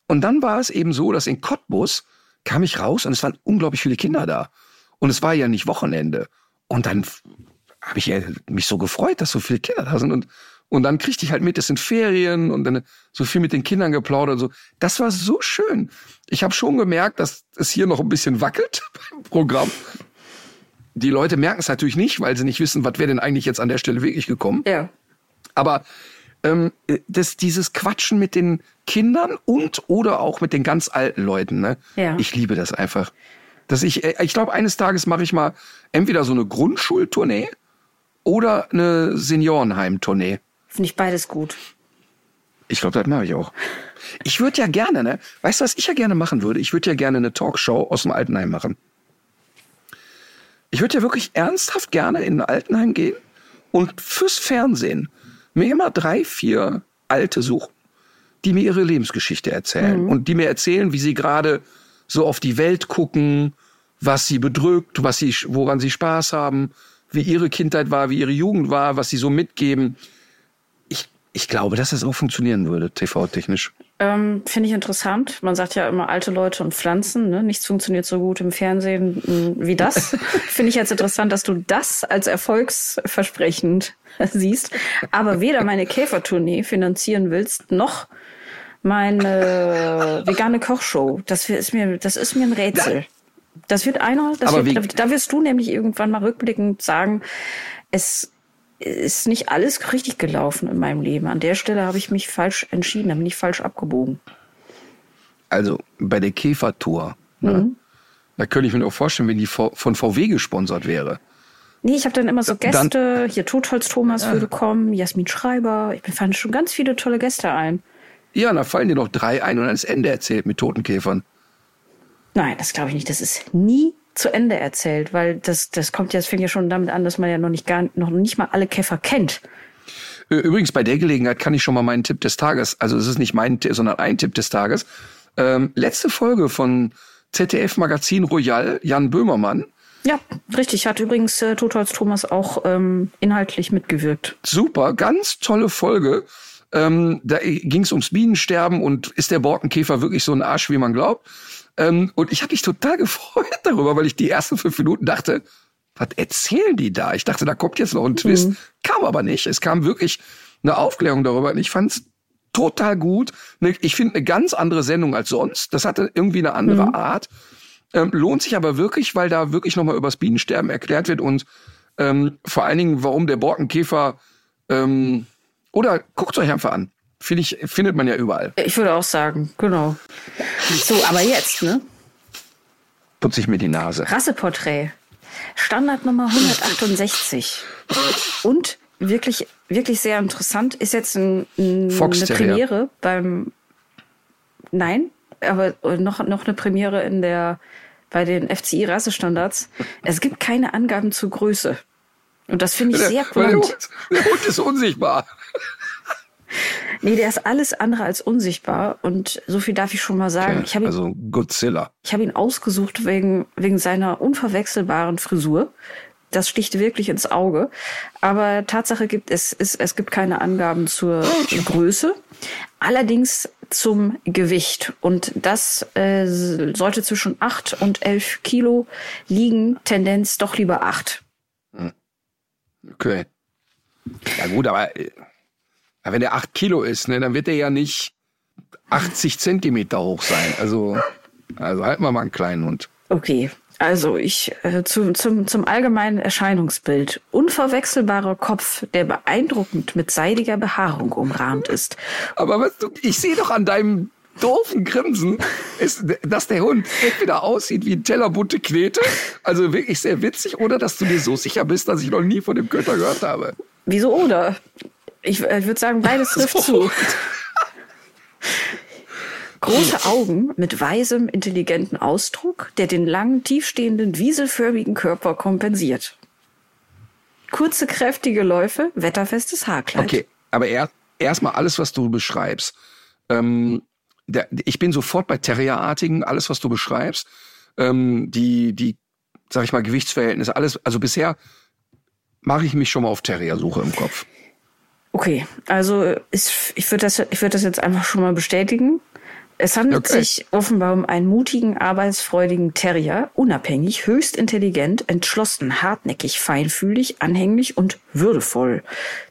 Und dann war es eben so, dass in Cottbus kam ich raus und es waren unglaublich viele Kinder da. Und es war ja nicht Wochenende. Und dann habe ich mich so gefreut, dass so viele Kinder da sind. Und und dann kriegte ich halt mit, es sind Ferien und dann so viel mit den Kindern geplaudert und so. Das war so schön. Ich habe schon gemerkt, dass es hier noch ein bisschen wackelt beim Programm. Die Leute merken es natürlich nicht, weil sie nicht wissen, was wäre denn eigentlich jetzt an der Stelle wirklich gekommen.
Ja.
Aber ähm, das, dieses Quatschen mit den Kindern und oder auch mit den ganz alten Leuten, ne?
Ja.
Ich liebe das einfach. Dass ich, äh, ich glaube, eines Tages mache ich mal entweder so eine Grundschultournee oder eine Seniorenheim-Tournee.
Finde ich beides gut.
Ich glaube, das mache ich auch. Ich würde ja gerne, ne? Weißt du, was ich ja gerne machen würde? Ich würde ja gerne eine Talkshow aus dem Altenheim machen. Ich würde ja wirklich ernsthaft gerne in ein Altenheim gehen und fürs Fernsehen mir immer drei, vier Alte suchen, die mir ihre Lebensgeschichte erzählen und die mir erzählen, wie sie gerade so auf die Welt gucken, was sie bedrückt, was sie, woran sie Spaß haben, wie ihre Kindheit war, wie ihre Jugend war, was sie so mitgeben. Ich, glaube, dass das auch funktionieren würde, TV-technisch.
Ähm, Finde ich interessant. Man sagt ja immer alte Leute und Pflanzen. Ne? Nichts funktioniert so gut im Fernsehen mh, wie das. Finde ich jetzt interessant, dass du das als erfolgsversprechend siehst. Aber weder meine Käfertournee finanzieren willst, noch meine vegane Kochshow. Das ist mir, das ist mir ein Rätsel. Das wird einer, das wird, da wirst du nämlich irgendwann mal rückblickend sagen, es ist nicht alles richtig gelaufen in meinem Leben. An der Stelle habe ich mich falsch entschieden, da bin ich falsch abgebogen.
Also bei der Käfertour, ne? da könnte ich mir auch vorstellen, wenn die von VW gesponsert wäre.
Nee, ich habe dann immer so
Dann-
Gäste, hier Totholz Thomas würde kommen, Jasmin Schreiber, ich fallen schon ganz viele tolle Gäste ein.
Ja, da fallen dir noch drei ein und dann ist Ende erzählt mit toten Käfern.
Nein, das glaube ich nicht. Das ist nie zu Ende erzählt, weil das, das kommt ja, das fängt ja schon damit an, dass man ja noch nicht gar, noch nicht mal alle Käfer kennt.
Übrigens, bei der Gelegenheit kann ich schon mal meinen Tipp des Tages, also es ist nicht mein Tipp, sondern ein Tipp des Tages. Ähm, letzte Folge von ZDF Magazin Royal, Jan Böhmermann.
Ja, richtig. Hat übrigens äh, Totholz Thomas auch ähm, inhaltlich mitgewirkt.
Super, ganz tolle Folge. Ähm, da ging es ums Bienensterben und ist der Borkenkäfer wirklich so ein Arsch, wie man glaubt? Ähm, und ich habe mich total gefreut darüber, weil ich die ersten fünf Minuten dachte, was erzählen die da? Ich dachte, da kommt jetzt noch ein Twist. Kam aber nicht. Es kam wirklich eine Aufklärung darüber. Und ich fand's total gut. Ne, Ich finde eine ganz andere Sendung als sonst. Das hatte irgendwie eine andere Art. Ähm, lohnt sich aber wirklich, weil da wirklich nochmal übers Bienensterben erklärt wird und ähm, vor allen Dingen, warum der Borkenkäfer ähm, oder guckt euch einfach an. Finde ich, findet man ja überall.
Ich würde auch sagen, genau. So, aber jetzt, ne?
Putze ich mir die Nase.
Rasseporträt. Standard Nummer 168. Und wirklich, wirklich sehr interessant ist jetzt ein, ein, eine. Premiere beim, nein, aber noch, noch eine Premiere in der, bei den FCI-Rassestandards. Es gibt keine Angaben zur Größe. Und das finde ich sehr
Weil der, der Hund ist unsichtbar.
Nee, der ist alles andere als unsichtbar. Und so viel darf ich schon mal sagen. Ich habe ihn,
also Godzilla.
ich habe ihn ausgesucht wegen, wegen seiner unverwechselbaren Frisur. Das sticht wirklich ins Auge. Aber Tatsache gibt es, es, es gibt keine Angaben zur Größe. Allerdings zum Gewicht. Und das äh, sollte zwischen 8 und 11 Kilo liegen. Tendenz doch lieber 8.
Okay. Ja gut, aber äh, aber wenn der 8 Kilo ist, ne, dann wird er ja nicht 80 Zentimeter hoch sein. Also, also halten wir mal einen kleinen Hund.
Okay, also ich äh, zu, zum, zum allgemeinen Erscheinungsbild. Unverwechselbarer Kopf, der beeindruckend mit seidiger Behaarung umrahmt ist.
Aber was du, ich sehe doch an deinem doofen Grinsen, ist, dass der Hund entweder aussieht wie ein Teller bunte Knete, also wirklich sehr witzig, oder dass du dir so sicher bist, dass ich noch nie von dem Köter gehört habe.
Wieso oder? Ich, äh, würde sagen, beides trifft zu. Große Augen mit weisem, intelligenten Ausdruck, der den langen, tiefstehenden, wieselförmigen Körper kompensiert. Kurze, kräftige Läufe, wetterfestes Haarkleid.
Okay, aber er, erstmal alles, was du beschreibst. Ähm, der, ich bin sofort bei Terrierartigen, alles, was du beschreibst. Ähm, die, die, sag ich mal, Gewichtsverhältnisse, alles, also bisher mache ich mich schon mal auf Terrier-Suche im Kopf.
Okay, also ist, ich würde das, ich würde das jetzt einfach schon mal bestätigen. Es handelt
Okay.
sich offenbar um einen mutigen, arbeitsfreudigen Terrier, unabhängig, höchst intelligent, entschlossen, hartnäckig, feinfühlig, anhänglich und würdevoll.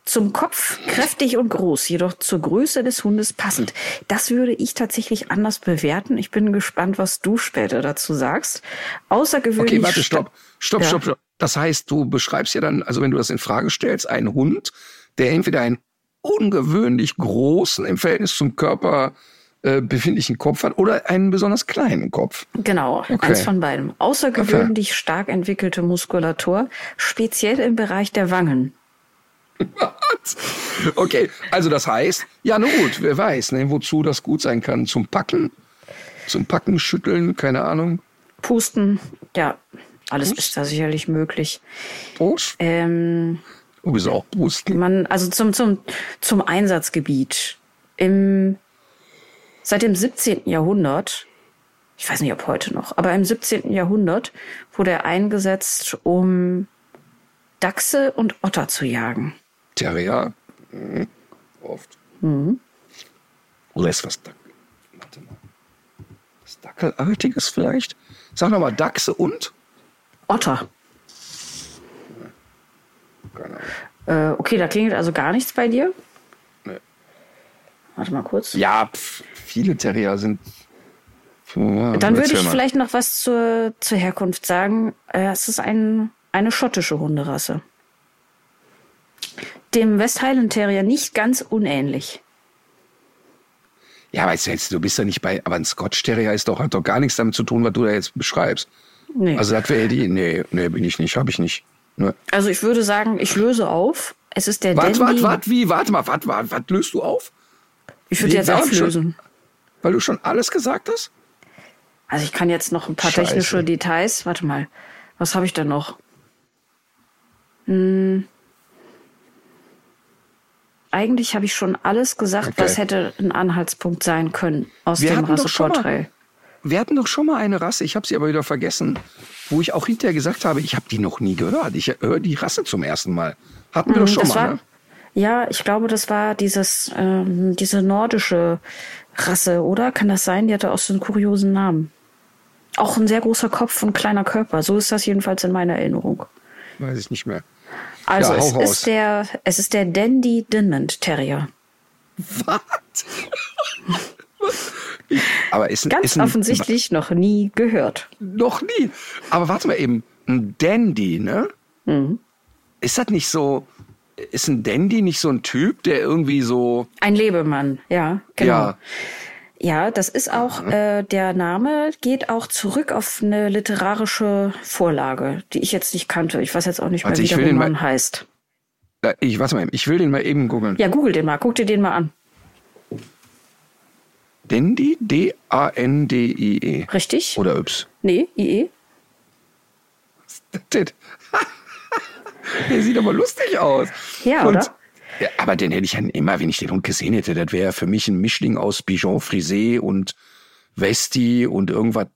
Zum Kopf kräftig und groß, jedoch zur Größe des Hundes passend. Das würde ich tatsächlich anders bewerten. Ich bin gespannt, was du später dazu sagst. Außergewöhnlich.
Okay, warte, stopp. Stopp,
Ja.
stopp, stopp. Das heißt, du beschreibst ja dann, also wenn du das in Frage stellst, einen Hund, der entweder ein ungewöhnlich großen, im Verhältnis zum Körper äh, befindlichen Kopf hat oder einen besonders kleinen Kopf.
Genau,
Okay.
eins von beidem. Außergewöhnlich stark entwickelte Muskulatur, speziell im Bereich der Wangen.
Okay, also das heißt, ja, na gut, wer weiß, ne, wozu das gut sein kann. Zum Packen, zum Packen, Schütteln, keine Ahnung.
Pusten, ja, alles ist da sicherlich möglich.
Prost.
Ähm,
Du bist auch Pusten.
man, also zum, zum, zum Einsatzgebiet. Im, seit dem 17. Jahrhundert, ich weiß nicht, ob heute noch, aber im 17. Jahrhundert wurde er eingesetzt, um Dachse und Otter zu jagen.
Terrier. Mhm. Oft. Oder ist was Dack Warte mal. Was Dackelartiges vielleicht? Sag noch mal Dachse und?
Otter.
Keine Ahnung.
Äh, okay, da klingelt also gar nichts bei dir.
Nee.
Warte mal kurz.
Ja, pf, viele Terrier sind. Ja,
Dann würde ich
mal.
vielleicht noch was zur, zur Herkunft sagen. Äh, Es ist ein, eine schottische Hunderasse. Dem West Highland Terrier nicht ganz unähnlich.
Ja, weißt du jetzt, du bist ja nicht bei. Aber ein Scotch Terrier ist doch, hat doch gar nichts damit zu tun, was du da jetzt beschreibst.
Nee.
Also, das wäre die. Nee, nee, bin ich nicht, habe ich nicht. Ne.
Also ich würde sagen, ich löse auf. Es ist der
Warte, warte, warte, wie? Warte mal, warte, warte, was löst du auf?
Ich würde jetzt
schon-
auflösen.
Weil du schon alles gesagt hast?
Also ich kann jetzt noch ein paar
Scheiße.
technische Details. Warte mal. Was habe ich denn noch? Hm. Eigentlich habe ich schon alles gesagt,
Okay.
was hätte ein Anhaltspunkt sein können aus
Wir
dem Rasseporträt.
Wir hatten doch schon mal eine Rasse, ich habe sie aber wieder vergessen, wo ich auch hinterher gesagt habe, ich habe die noch nie gehört. Ich höre die Rasse zum ersten Mal. Hatten wir doch schon mal,
war,
ne?
Ja, ich glaube, das war dieses, ähm, diese nordische Rasse, oder? Kann das sein? Die hatte auch so einen kuriosen Namen. Auch ein sehr großer Kopf und kleiner Körper. So ist das jedenfalls in meiner Erinnerung.
Weiß ich nicht mehr.
Also
Ja,
es
raus.
ist der, es ist der Dandy Dinmont Terrier.
Was? Aber ist,
Ganz
ist ein,
offensichtlich noch nie gehört.
Noch nie. Aber warte mal eben, ein Dandy, ne?
Mhm.
Ist das nicht so, ist ein Dandy nicht so ein Typ, der irgendwie so,
Ein Lebemann, ja, genau.
ja,
Ja, das ist auch, äh, der Name geht auch zurück auf eine literarische Vorlage, die ich jetzt nicht kannte. Ich weiß jetzt auch nicht mehr, wie der
mal-
Roman heißt.
Ich, warte mal, eben, ich will den mal eben googeln.
Ja, google den mal, guck dir den mal an.
Dandy, D-A-N-D-I-E.
Richtig?
Oder Yps.
Nee, IE?
Das- Der sieht aber lustig aus.
Ja,
Und,
oder?
Ja, aber den hätte ich ja immer, wenn ich den Hund gesehen hätte, das wäre für mich ein Mischling aus Bichon Frisé und Westi und irgendwas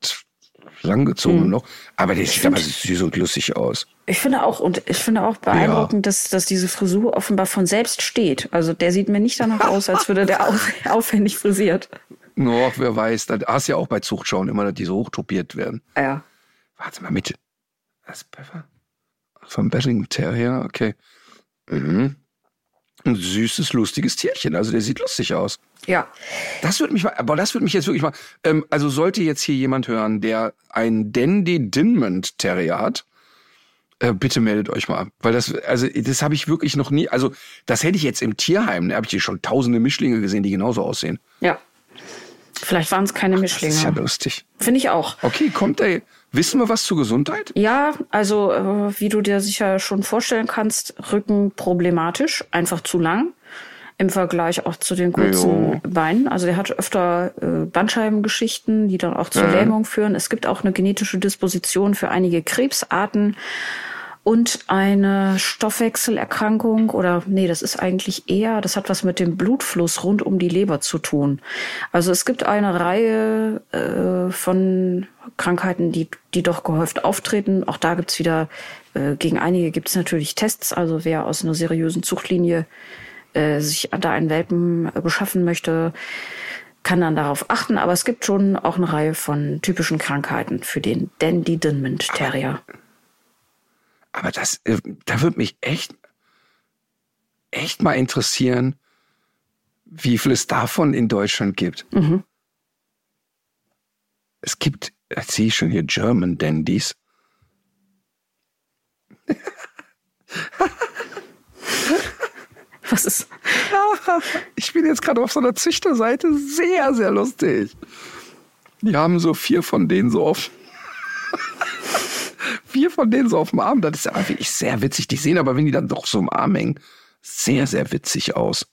langgezogen noch. Aber der sieht aber süß und lustig aus.
Ich finde auch, und ich finde auch beeindruckend, dass, dass diese Frisur offenbar von selbst steht. Also der sieht mir nicht danach aus, als würde der auf, aufwendig frisiert.
Noch, wer weiß, da hast du ja auch bei Zuchtschauen immer, dass die so hochtopiert werden.
Ja.
Warte mal mit. Das ist Pfeffer. Vom Betting Terrier, okay. Mhm. Ein süßes, lustiges Tierchen. Also der sieht lustig aus.
Ja.
Das würde mich mal, aber das würde mich jetzt wirklich mal, ähm, also sollte jetzt hier jemand hören, der einen Dandy Dinmont Terrier hat, äh, bitte meldet euch mal, weil das, also das habe ich wirklich noch nie, also das hätte ich jetzt im Tierheim, da habe ich hier schon tausende Mischlinge gesehen, die genauso aussehen.
Ja. Vielleicht waren es keine
Das ist ja
Mischlinge.
lustig.
Finde ich auch.
Okay, kommt der, wissen wir was zur Gesundheit?
Ja, also äh, wie du dir sicher schon vorstellen kannst, Rücken problematisch, einfach zu lang im Vergleich auch zu den kurzen
Jo.
Beinen. Also der hat öfter äh, Bandscheibengeschichten, die dann auch zur
Mhm.
Lähmung führen. Es gibt auch eine genetische Disposition für einige Krebsarten und eine Stoffwechselerkrankung oder nee, das ist eigentlich eher, das hat was mit dem Blutfluss rund um die Leber zu tun. Also es gibt eine Reihe äh, von Krankheiten, die, die doch gehäuft auftreten. Auch da gibt's wieder, äh, gegen einige gibt's natürlich Tests. Also wer aus einer seriösen Zuchtlinie äh, sich da einen Welpen äh, beschaffen möchte, kann dann darauf achten. Aber es gibt schon auch eine Reihe von typischen Krankheiten für den Dandy Dinmont Terrier.
Aber das, äh, da würde mich echt, echt mal interessieren, wie viel es davon in Deutschland gibt.
Mhm.
Es gibt, jetzt sehe ich schon hier German Dandies.
Was ist?
ich bin jetzt gerade auf so einer Züchterseite. Sehr, sehr lustig. Die haben so vier von denen so auf. Vier von denen so auf dem Arm. Das ist ja wirklich sehr witzig. Die sehen aber, wenn die dann doch so im Arm hängen, sehr, sehr witzig aus.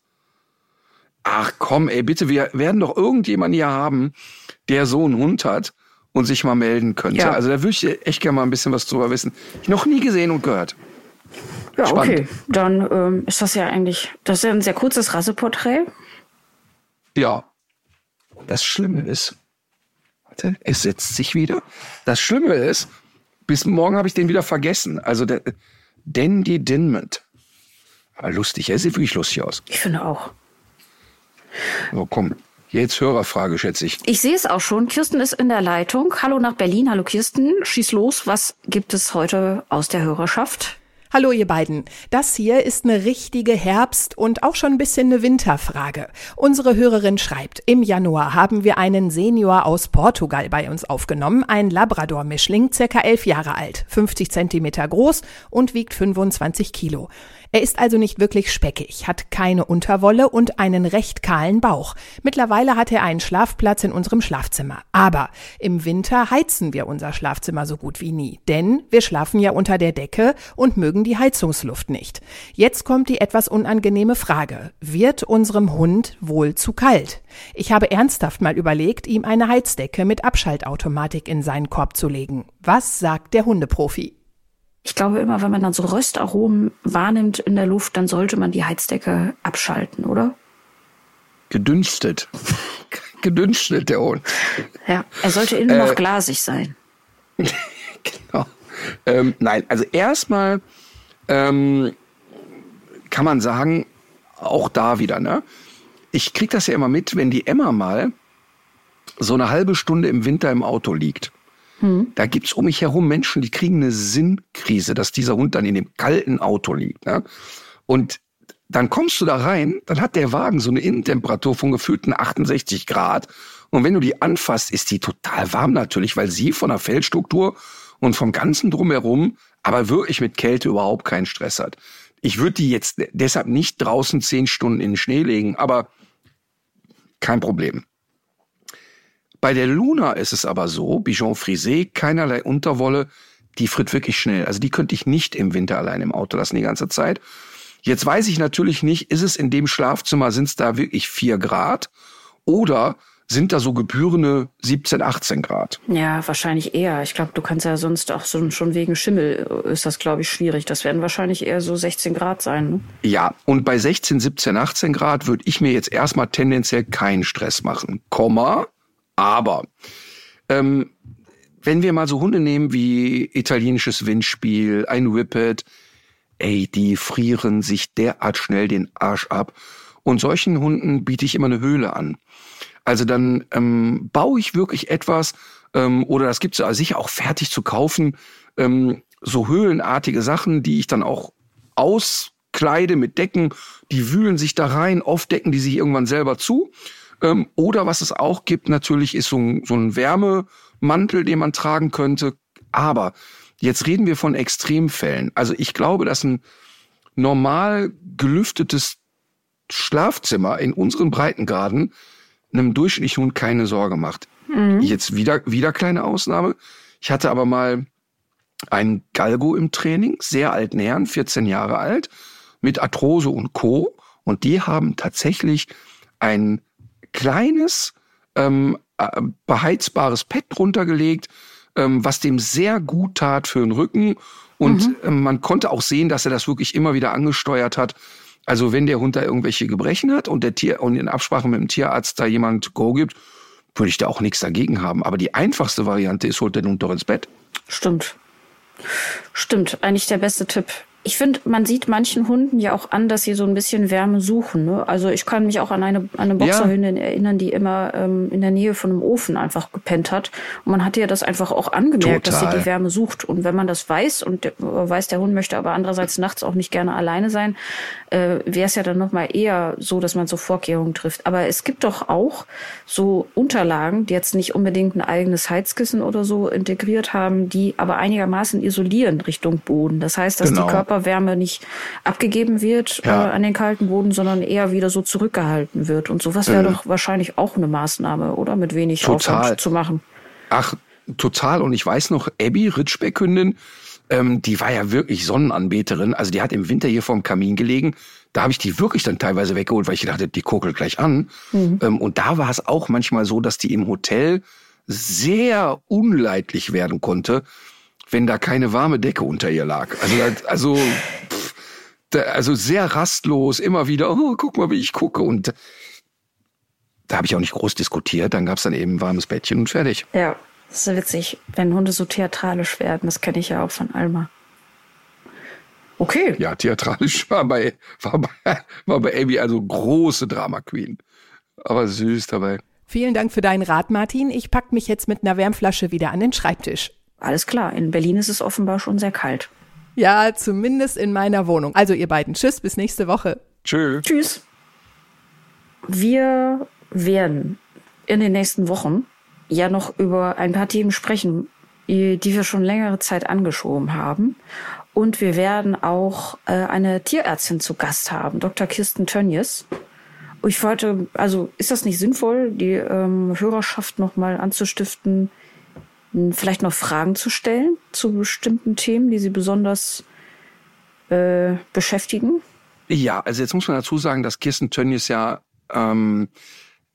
Ach komm, ey, bitte, wir werden doch irgendjemanden hier haben, der so einen Hund hat und sich mal melden könnte. Ja. Also da würde ich echt gerne mal ein bisschen was drüber wissen. Ich noch nie gesehen und gehört.
Ja, Spannend. okay. Dann ähm, ist das ja eigentlich, das ist ja ein sehr kurzes Rasseporträt.
Ja. Das Schlimme ist, warte, es setzt sich wieder. Das Schlimme ist, bis morgen habe ich den wieder vergessen. Also der Dandy Dinmont. Aber lustig, er sieht wirklich lustig aus.
Ich finde auch.
So, komm. Jetzt Hörerfrage, schätze ich.
Ich sehe es auch schon. Kirsten ist in der Leitung. Hallo nach Berlin. Hallo Kirsten. Schieß los. Was gibt es heute aus der Hörerschaft?
Hallo ihr beiden. Das hier ist eine richtige Herbst- und auch schon ein bisschen eine Winterfrage. Unsere Hörerin schreibt, im Januar haben wir einen Senior aus Portugal bei uns aufgenommen, ein Labrador-Mischling, circa elf Jahre alt, 50 Zentimeter groß und wiegt 25 Kilo. Er ist also nicht wirklich speckig, hat keine Unterwolle und einen recht kahlen Bauch. Mittlerweile hat er einen Schlafplatz in unserem Schlafzimmer. Aber im Winter heizen wir unser Schlafzimmer so gut wie nie. Denn wir schlafen ja unter der Decke und mögen die Heizungsluft nicht. Jetzt kommt die etwas unangenehme Frage. Wird unserem Hund wohl zu kalt? Ich habe ernsthaft mal überlegt, ihm eine Heizdecke mit Abschaltautomatik in seinen Korb zu legen. Was sagt der Hundeprofi?
Ich glaube immer, wenn man dann so Röstaromen wahrnimmt in der Luft, dann sollte man die Heizdecke abschalten, oder?
Gedünstet. Gedünstet, der Hund.
Ja, er sollte innen äh, noch glasig sein.
genau. Ähm, nein, also erstmal ähm, kann man sagen, auch da wieder, ne? Ich krieg das ja immer mit, wenn die Emma mal so eine halbe Stunde im Winter im Auto liegt hm. Da gibt's um mich herum Menschen, die kriegen eine Sinnkrise, dass dieser Hund dann in dem kalten Auto liegt. Ne? Und dann kommst du da rein, dann hat der Wagen so eine Innentemperatur von gefühlten 68 Grad. Und wenn du die anfasst, ist die total warm natürlich, weil sie von der Feldstruktur und vom Ganzen drumherum aber wirklich mit Kälte überhaupt keinen Stress hat. Ich würde die jetzt deshalb nicht draußen zehn Stunden in den Schnee legen, aber kein Problem. Bei der Luna ist es aber so, Bijon Frisé, keinerlei Unterwolle, die fritt wirklich schnell. Also die könnte ich nicht im Winter allein im Auto lassen die ganze Zeit. Jetzt weiß ich natürlich nicht, ist es in dem Schlafzimmer, sind es da wirklich vier Grad oder sind da so gebührende 17, 18 Grad?
Ja, wahrscheinlich eher. Ich glaube, du kannst ja sonst auch so, schon wegen Schimmel ist das, glaube ich, schwierig. Das werden wahrscheinlich eher so 16 Grad sein. Ne?
Ja, und bei 16, 17, 18 Grad würde ich mir jetzt erstmal tendenziell keinen Stress machen. Komma, aber ähm, wenn wir mal so Hunde nehmen wie italienisches Windspiel, ein Whippet, ey, die frieren sich derart schnell den Arsch ab. Und solchen Hunden biete ich immer eine Höhle an. Also dann ähm, baue ich wirklich etwas, ähm, oder das gibt es ja sicher auch fertig zu kaufen, ähm, so höhlenartige Sachen, die ich dann auch auskleide mit Decken, die wühlen sich da rein, oft decken die sich irgendwann selber zu. Ähm, oder was es auch gibt, natürlich ist so ein, so ein Wärmemantel, den man tragen könnte. Aber jetzt reden wir von Extremfällen. Also ich glaube, dass ein normal gelüftetes Schlafzimmer in unseren Breitengraden einem durchschnittlichen Hund keine Sorge macht. Mhm. Jetzt wieder, wieder kleine Ausnahme. Ich hatte aber mal einen Galgo im Training, sehr alten Herren, 14 Jahre alt, mit Arthrose und Co. Und die haben tatsächlich einen kleines, ähm, äh, beheizbares Pad drunter gelegt, ähm, was dem sehr gut tat für den Rücken. Und mhm. ähm, man konnte auch sehen, dass er das wirklich immer wieder angesteuert hat. Also wenn der Hund da irgendwelche Gebrechen hat und der Tier und in Absprache mit dem Tierarzt da jemand Go gibt, würde ich da auch nichts dagegen haben. Aber die einfachste Variante ist, holt den Hund doch ins Bett.
Stimmt. Stimmt, eigentlich der beste Tipp. Ich finde, man sieht manchen Hunden ja auch an, dass sie so ein bisschen Wärme suchen. Ne? Also ich kann mich auch an eine, an eine Boxerhündin ja. erinnern, die immer ähm, in der Nähe von einem Ofen einfach gepennt hat. Und man hat ihr das einfach auch angemerkt, Total. dass sie die Wärme sucht. Und wenn man das weiß und der, weiß, der Hund möchte aber andererseits nachts auch nicht gerne alleine sein, äh, wäre es ja dann nochmal eher so, dass man so Vorkehrungen trifft. Aber es gibt doch auch so Unterlagen, die jetzt nicht unbedingt ein eigenes Heizkissen oder so integriert haben, die aber einigermaßen isolieren Richtung Boden. Das heißt, dass genau. die Körper Körperwärme nicht abgegeben wird
Ja.
äh, an den kalten Boden, sondern eher wieder so zurückgehalten wird. Und sowas wäre doch wahrscheinlich auch eine Maßnahme, oder? Mit wenig
Total.
Aufwand zu machen.
Ach, total. Und ich weiß noch, Abby, Ritschbeck-Hündin, ähm, die war ja wirklich Sonnenanbeterin. Also die hat im Winter hier vorm Kamin gelegen. Da habe ich die wirklich dann teilweise weggeholt, weil ich dachte, die kokelt gleich an. Ähm, und da war es auch manchmal so, dass die im Hotel sehr unleidlich werden konnte, wenn da keine warme Decke unter ihr lag. Also, also, pff, da, also sehr rastlos, immer wieder, oh, guck mal, wie ich gucke. Und da habe ich auch nicht groß diskutiert. Dann gab's dann eben ein warmes Bettchen und fertig.
Ja, das ist witzig, wenn Hunde so theatralisch werden. Das kenne ich ja auch von Alma. Okay.
Ja, theatralisch war bei, war bei, war bei Abby also große Drama Queen. Aber süß dabei.
Vielen Dank für deinen Rat, Martin. Ich pack mich jetzt mit einer Wärmflasche wieder an den Schreibtisch.
Alles klar, in Berlin ist es offenbar schon sehr kalt.
Ja, zumindest in meiner Wohnung. Also ihr beiden, tschüss, bis nächste Woche.
Tschö.
Tschüss. Wir werden in den nächsten Wochen ja noch über ein paar Themen sprechen, die wir schon längere Zeit angeschoben haben. Und wir werden auch äh, eine Tierärztin zu Gast haben, Dr. Kirsten Tönjes. Ich wollte, also ist das nicht sinnvoll, die ähm, Hörerschaft nochmal anzustiften, vielleicht noch Fragen zu stellen zu bestimmten Themen, die sie besonders äh, beschäftigen?
Ja, also jetzt muss man dazu sagen, dass Kirsten Tönnies ja ähm,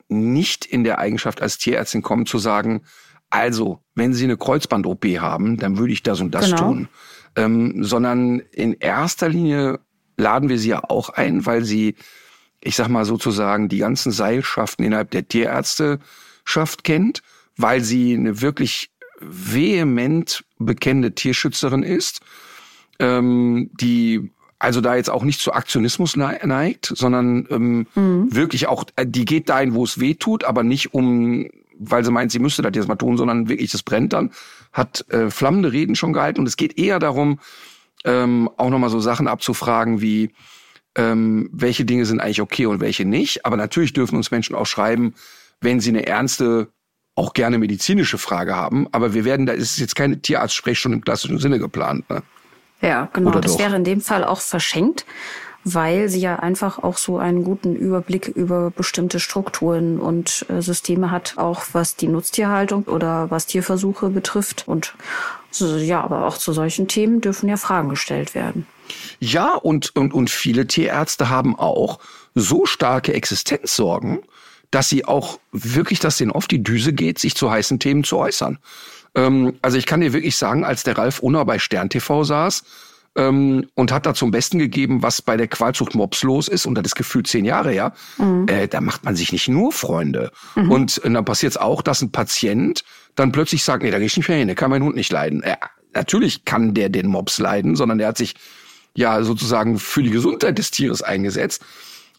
nicht in der Eigenschaft als Tierärztin kommt, zu sagen, also, wenn Sie eine Kreuzband-OP haben, dann würde ich das und das
Genau.
tun. Ähm, sondern in erster Linie laden wir sie ja auch ein, weil sie, ich sag mal sozusagen, die ganzen Seilschaften innerhalb der Tierärzteschaft kennt, weil sie eine wirklich vehement bekennende Tierschützerin ist, ähm, die also da jetzt auch nicht zu Aktionismus nei- neigt, sondern ähm, wirklich auch, äh, die geht dahin, wo es weh tut, aber nicht um, weil sie meint, sie müsste das jetzt mal tun, sondern wirklich, das brennt dann, hat äh, flammende Reden schon gehalten und es geht eher darum, ähm, auch nochmal so Sachen abzufragen wie, ähm, welche Dinge sind eigentlich okay und welche nicht. Aber natürlich dürfen uns Menschen auch schreiben, wenn sie eine ernste, auch gerne medizinische Frage haben. Aber wir werden, da ist jetzt keine Tierarztsprechstunde im klassischen Sinne geplant. Ne?
Ja, genau.
Oder
das
doch?
wäre in dem Fall auch verschenkt, weil sie ja einfach auch so einen guten Überblick über bestimmte Strukturen und äh, Systeme hat, auch was die Nutztierhaltung oder was Tierversuche betrifft. Und so, ja, aber auch zu solchen Themen dürfen ja Fragen gestellt werden.
Ja, und, und, und viele Tierärzte haben auch so starke Existenzsorgen, dass sie auch wirklich, dass denen oft die Düse geht, sich zu heißen Themen zu äußern. Ähm, also ich kann dir wirklich sagen, als der Ralf Unner bei Stern TV saß ähm, und hat da zum Besten gegeben, was bei der Qualzucht Mops los ist, und das ist gefühlt zehn Jahre her, äh, da macht man sich nicht nur Freunde. Und äh, dann passiert es auch, dass ein Patient dann plötzlich sagt, nee, da gehe ich nicht mehr hin, der kann mein Hund nicht leiden. Ja, natürlich kann der den Mops leiden, sondern der hat sich ja sozusagen für die Gesundheit des Tieres eingesetzt.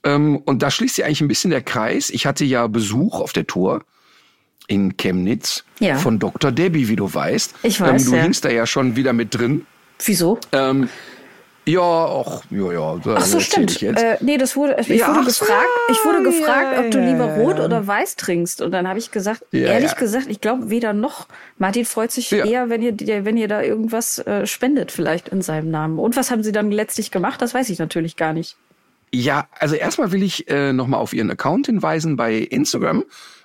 Ähm, und da schließt sich eigentlich ein bisschen der Kreis. Ich hatte ja Besuch auf der Tour in Chemnitz
Ja.
von Dr. Debbie, wie du weißt.
Ich weiß,
ähm, Du
ja.
hingst da ja schon wieder mit drin.
Wieso?
Ähm, ja, ach, ja, ja.
Ach so, stimmt. Äh, nee, das wurde, ich
Ja,
wurde
ach so,
gefragt, ich wurde
ja,
gefragt, ob du
ja,
lieber
ja,
rot
ja.
oder weiß trinkst. Und dann habe ich gesagt,
Ja,
ehrlich
ja.
gesagt, ich glaube weder noch. Martin freut sich
Ja.
eher, wenn ihr, wenn ihr da irgendwas äh, spendet, vielleicht in seinem Namen. Und was haben sie dann letztlich gemacht? Das weiß ich natürlich gar nicht.
Ja, also erstmal will ich äh, nochmal auf ihren Account hinweisen bei Instagram.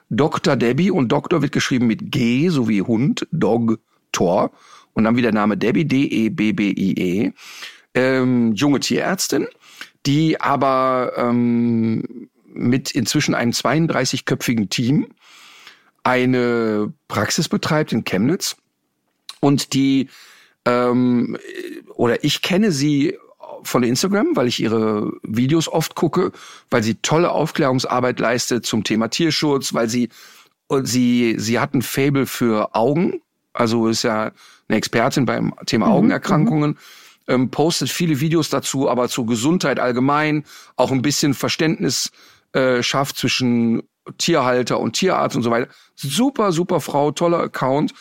Dr. Debbie und Doktor wird geschrieben mit G sowie Hund, Dog, Tor und dann wieder Name Debbie, E D-E-B-B-I-E. Ähm, junge Tierärztin, die aber ähm, mit inzwischen einem 32-köpfigen Team eine Praxis betreibt in Chemnitz und die ähm, oder ich kenne sie von Instagram, weil ich ihre Videos oft gucke, weil sie tolle Aufklärungsarbeit leistet zum Thema Tierschutz, weil sie und sie sie hat ein Fable für Augen, also ist ja eine Expertin beim Thema Augenerkrankungen. Ähm, postet viele Videos dazu, aber zur Gesundheit allgemein, auch ein bisschen Verständnis äh, schafft zwischen Tierhalter und Tierarzt und so weiter. Super, super Frau, toller Account.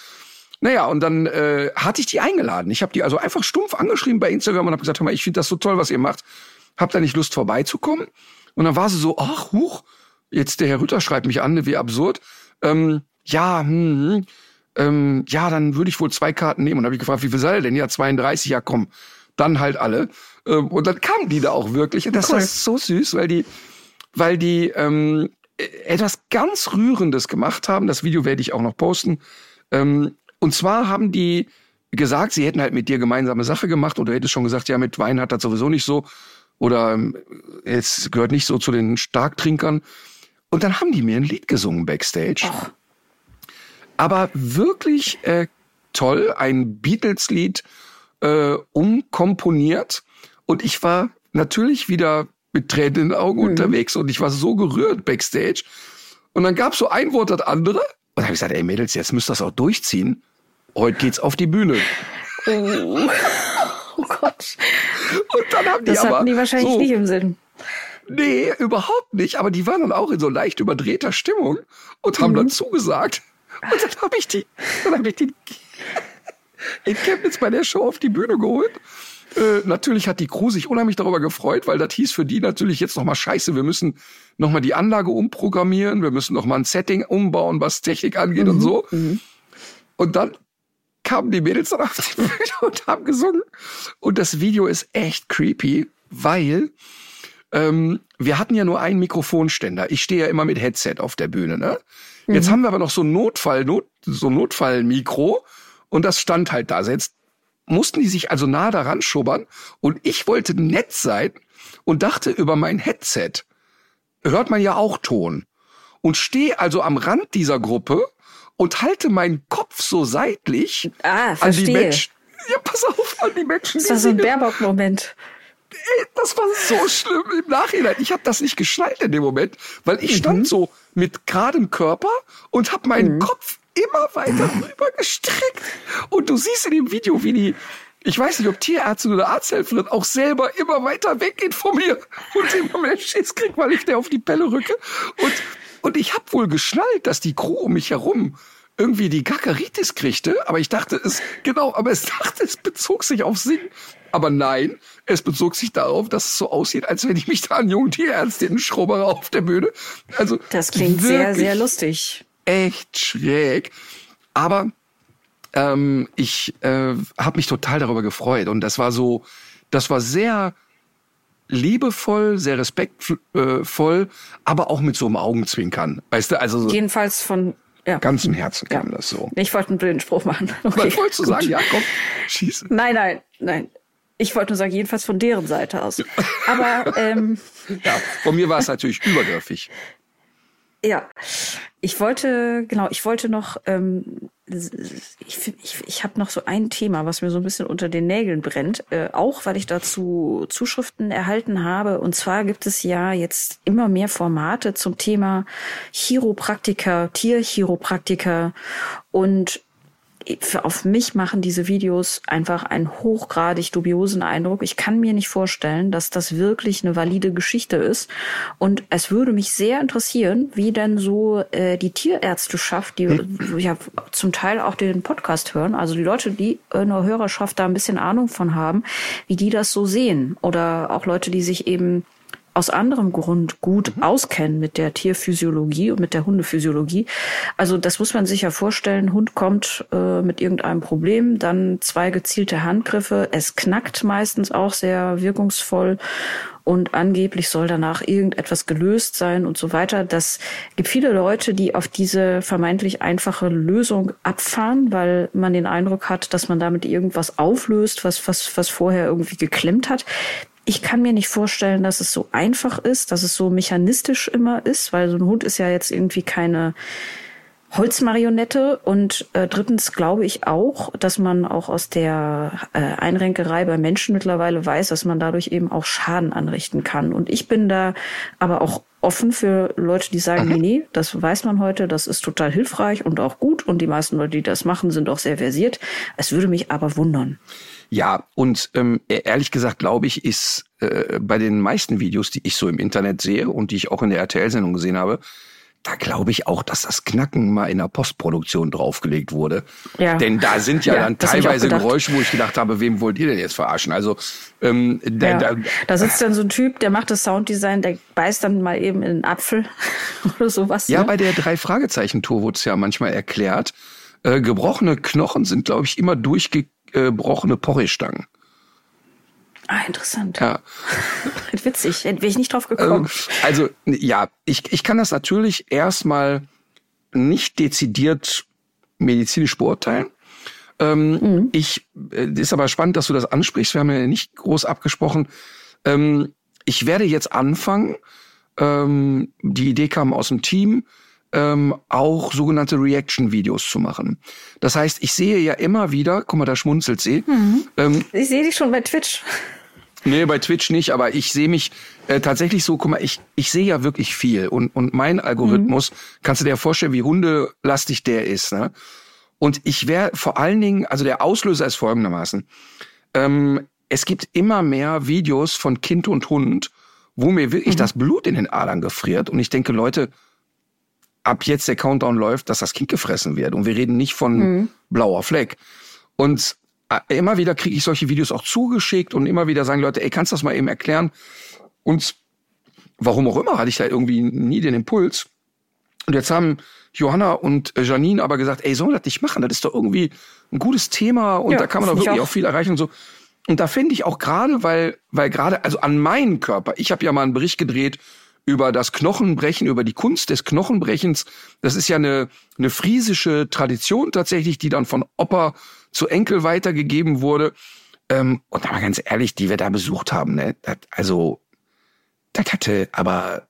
Naja, und dann äh, hatte ich die eingeladen. Ich habe die also einfach stumpf angeschrieben bei Instagram und habe gesagt, hör mal, ich finde das so toll, was ihr macht. Habt da nicht Lust vorbeizukommen? Und dann war sie so, ach, huch, jetzt der Herr Rütter schreibt mich an, wie absurd. Ähm, ja, hm, hm, ähm, ja, dann würde ich wohl zwei Karten nehmen. Und habe ich gefragt, wie viel sei er denn? Ja, 32, ja komm, dann halt alle. Ähm, und dann kamen die da auch wirklich. Und das cool. war so süß, weil die, weil die ähm, etwas ganz Rührendes gemacht haben. Das Video werde ich auch noch posten. Ähm, und zwar haben die gesagt, sie hätten halt mit dir gemeinsame Sache gemacht oder hättest schon gesagt, ja, mit Wein hat das sowieso nicht so oder ähm, es gehört nicht so zu den Starktrinkern. Und dann haben die mir ein Lied gesungen backstage. Ach. Aber wirklich äh, toll, ein Beatles-Lied äh, umkomponiert. Und ich war natürlich wieder mit Tränen in den Augen mhm. unterwegs und ich war so gerührt backstage. Und dann gab es so ein Wort das andere. Und dann habe ich gesagt, ey Mädels, jetzt müsst ihr das auch durchziehen. Heute geht's auf die Bühne.
Oh, oh Gott.
Und dann haben die
das
aber
hatten die wahrscheinlich
so,
nicht im Sinn.
Nee, überhaupt nicht. Aber die waren dann auch in so leicht überdrehter Stimmung und haben mhm. dann zugesagt. Und dann habe ich die, dann habe ich die in Chemnitz bei der Show auf die Bühne geholt. Äh, natürlich hat die Crew sich unheimlich darüber gefreut, weil das hieß für die natürlich jetzt nochmal scheiße. Wir müssen nochmal die Anlage umprogrammieren. Wir müssen nochmal ein Setting umbauen, was Technik angeht mhm. und so. Mhm. Und dann kamen die Mädels dann auf die Bühne und haben gesungen. Und das Video ist echt creepy, weil ähm, wir hatten ja nur einen Mikrofonständer. Ich stehe ja immer mit Headset auf der Bühne. Ne? Mhm. Jetzt haben wir aber noch so ein Notfall, Not, so ein Notfallmikro und das stand halt da. Jetzt mussten die sich also nah daran schubbern und ich wollte nett sein und dachte über mein Headset hört man ja auch Ton und stehe also am Rand dieser Gruppe und halte meinen Kopf so seitlich
ah,
an die Menschen. Ja, pass auf, an die Menschen.
Das war so ein Baerbock-Moment.
Das war so schlimm im Nachhinein. Ich habe das nicht geschnallt in dem Moment, weil ich mhm. stand so mit geradem Körper und habe meinen mhm. Kopf immer weiter rüber gestreckt. Und du siehst in dem Video, wie die, ich weiß nicht, ob Tierärztin oder Arzthelferin auch selber immer weiter weggeht von mir und immer mehr Schiss kriegt, weil ich der auf die Pelle rücke. Und, und ich habe wohl geschnallt, dass die Crew um mich herum irgendwie die Gackeritis kriegte, aber ich dachte es, genau, aber es dachte, es bezog sich auf Singen. Aber nein, es bezog sich darauf, dass es so aussieht, als wenn ich mich da an jungen Tierärztinnen schrubbere auf der Bühne. Also
das klingt sehr, sehr lustig.
Echt schräg. Aber ähm, ich äh, habe mich total darüber gefreut und das war so, das war sehr liebevoll, sehr respektvoll, aber auch mit so einem Augenzwinkern. Weißt du, also
so jedenfalls von ja.
ganzem Herzen kam ja. das so.
Ich wollte einen blöden Spruch machen.
Okay, Was wolltest du sagen? Ja, komm, schieße.
Nein, nein, nein. Ich wollte nur sagen, jedenfalls von deren Seite aus. Aber ähm,
ja, von mir war es natürlich übergriffig.
Ja, ich wollte, genau, ich wollte noch, ähm, ich, ich, ich habe noch so ein Thema, was mir so ein bisschen unter den Nägeln brennt, äh, auch weil ich dazu Zuschriften erhalten habe. Und zwar gibt es ja jetzt immer mehr Formate zum Thema Chiropraktiker, Tierchiropraktiker und auf mich machen diese Videos einfach einen hochgradig dubiosen Eindruck. Ich kann mir nicht vorstellen, dass das wirklich eine valide Geschichte ist. Und es würde mich sehr interessieren, wie denn so äh, die Tierärzteschaft, die hm. ja zum Teil auch den Podcast hören, also die Leute, die in der Hörerschaft da ein bisschen Ahnung von haben, wie die das so sehen. Oder auch Leute, die sich eben aus anderem Grund gut mhm. auskennen mit der Tierphysiologie und mit der Hundephysiologie. Also das muss man sich ja vorstellen. Hund kommt äh, mit irgendeinem Problem, dann zwei gezielte Handgriffe. Es knackt meistens auch sehr wirkungsvoll und angeblich soll danach irgendetwas gelöst sein und so weiter. Das gibt viele Leute, die auf diese vermeintlich einfache Lösung abfahren, weil man den Eindruck hat, dass man damit irgendwas auflöst, was, was, was vorher irgendwie geklemmt hat ich kann mir nicht vorstellen, dass es so einfach ist, dass es so mechanistisch immer ist, weil so ein Hund ist ja jetzt irgendwie keine Holzmarionette. Und äh, drittens glaube ich auch, dass man auch aus der äh, Einrenkerei bei Menschen mittlerweile weiß, dass man dadurch eben auch Schaden anrichten kann. Und ich bin da aber auch offen für Leute, die sagen, mhm. nee, nee, das weiß man heute, das ist total hilfreich und auch gut. Und die meisten Leute, die das machen, sind auch sehr versiert. Es würde mich aber wundern.
Ja, und ähm, e-, ehrlich gesagt glaube ich, ist äh, bei den meisten Videos, die ich so im Internet sehe und die ich auch in der RTL-Sendung gesehen habe, da glaube ich auch, dass das Knacken mal in der Postproduktion draufgelegt wurde. Ja. Denn da sind ja, ja dann teilweise Geräusche, wo ich gedacht habe, wem wollt ihr denn jetzt verarschen? Also ähm,
da, ja. da, da sitzt dann so ein Typ, der macht das Sounddesign, der beißt dann mal eben in den Apfel oder sowas.
Ja, ne? bei der drei Fragezeichen Tour wurde es ja manchmal erklärt. Äh, gebrochene Knochen sind, glaube ich, immer durchge gebrochene Porridge-Stangen.
Ah, interessant.
Ja.
Witzig, wäre ich nicht drauf gekommen.
Ähm, also, ja, ich, ich kann das natürlich erstmal nicht dezidiert medizinisch beurteilen. Ähm, mhm. Ich äh, ist aber spannend, dass du das ansprichst. Wir haben ja nicht groß abgesprochen. Ähm, ich werde jetzt anfangen. Ähm, die Idee kam aus dem Team ähm, auch sogenannte Reaction-Videos zu machen. Das heißt, ich sehe ja immer wieder, guck mal, da schmunzelt sie.
Mhm. Ähm, ich sehe dich schon bei Twitch.
Nee, bei Twitch nicht, aber ich sehe mich äh, tatsächlich so, guck mal, ich, ich sehe ja wirklich viel und, und mein Algorithmus, mhm. kannst du dir vorstellen, wie hundelastig der ist. Ne? Und ich wäre vor allen Dingen, also der Auslöser ist folgendermaßen. Ähm, es gibt immer mehr Videos von Kind und Hund, wo mir wirklich mhm. das Blut in den Adern gefriert. Und ich denke, Leute, ab jetzt der Countdown läuft, dass das Kind gefressen wird. Und wir reden nicht von mhm. blauer Fleck. Und äh, immer wieder kriege ich solche Videos auch zugeschickt und immer wieder sagen Leute, ey, kannst du das mal eben erklären? Und warum auch immer hatte ich da irgendwie nie den Impuls. Und jetzt haben Johanna und Janine aber gesagt, ey, sollen wir das nicht machen? Das ist doch irgendwie ein gutes Thema und ja, da kann man doch wirklich auch. auch viel erreichen und so. Und da finde ich auch gerade, weil, weil gerade, also an meinen Körper, ich habe ja mal einen Bericht gedreht über das Knochenbrechen, über die Kunst des Knochenbrechens. Das ist ja eine, eine friesische Tradition tatsächlich, die dann von Opa zu Enkel weitergegeben wurde. Ähm, und aber ganz ehrlich, die wir da besucht haben, ne, das, also, das hatte aber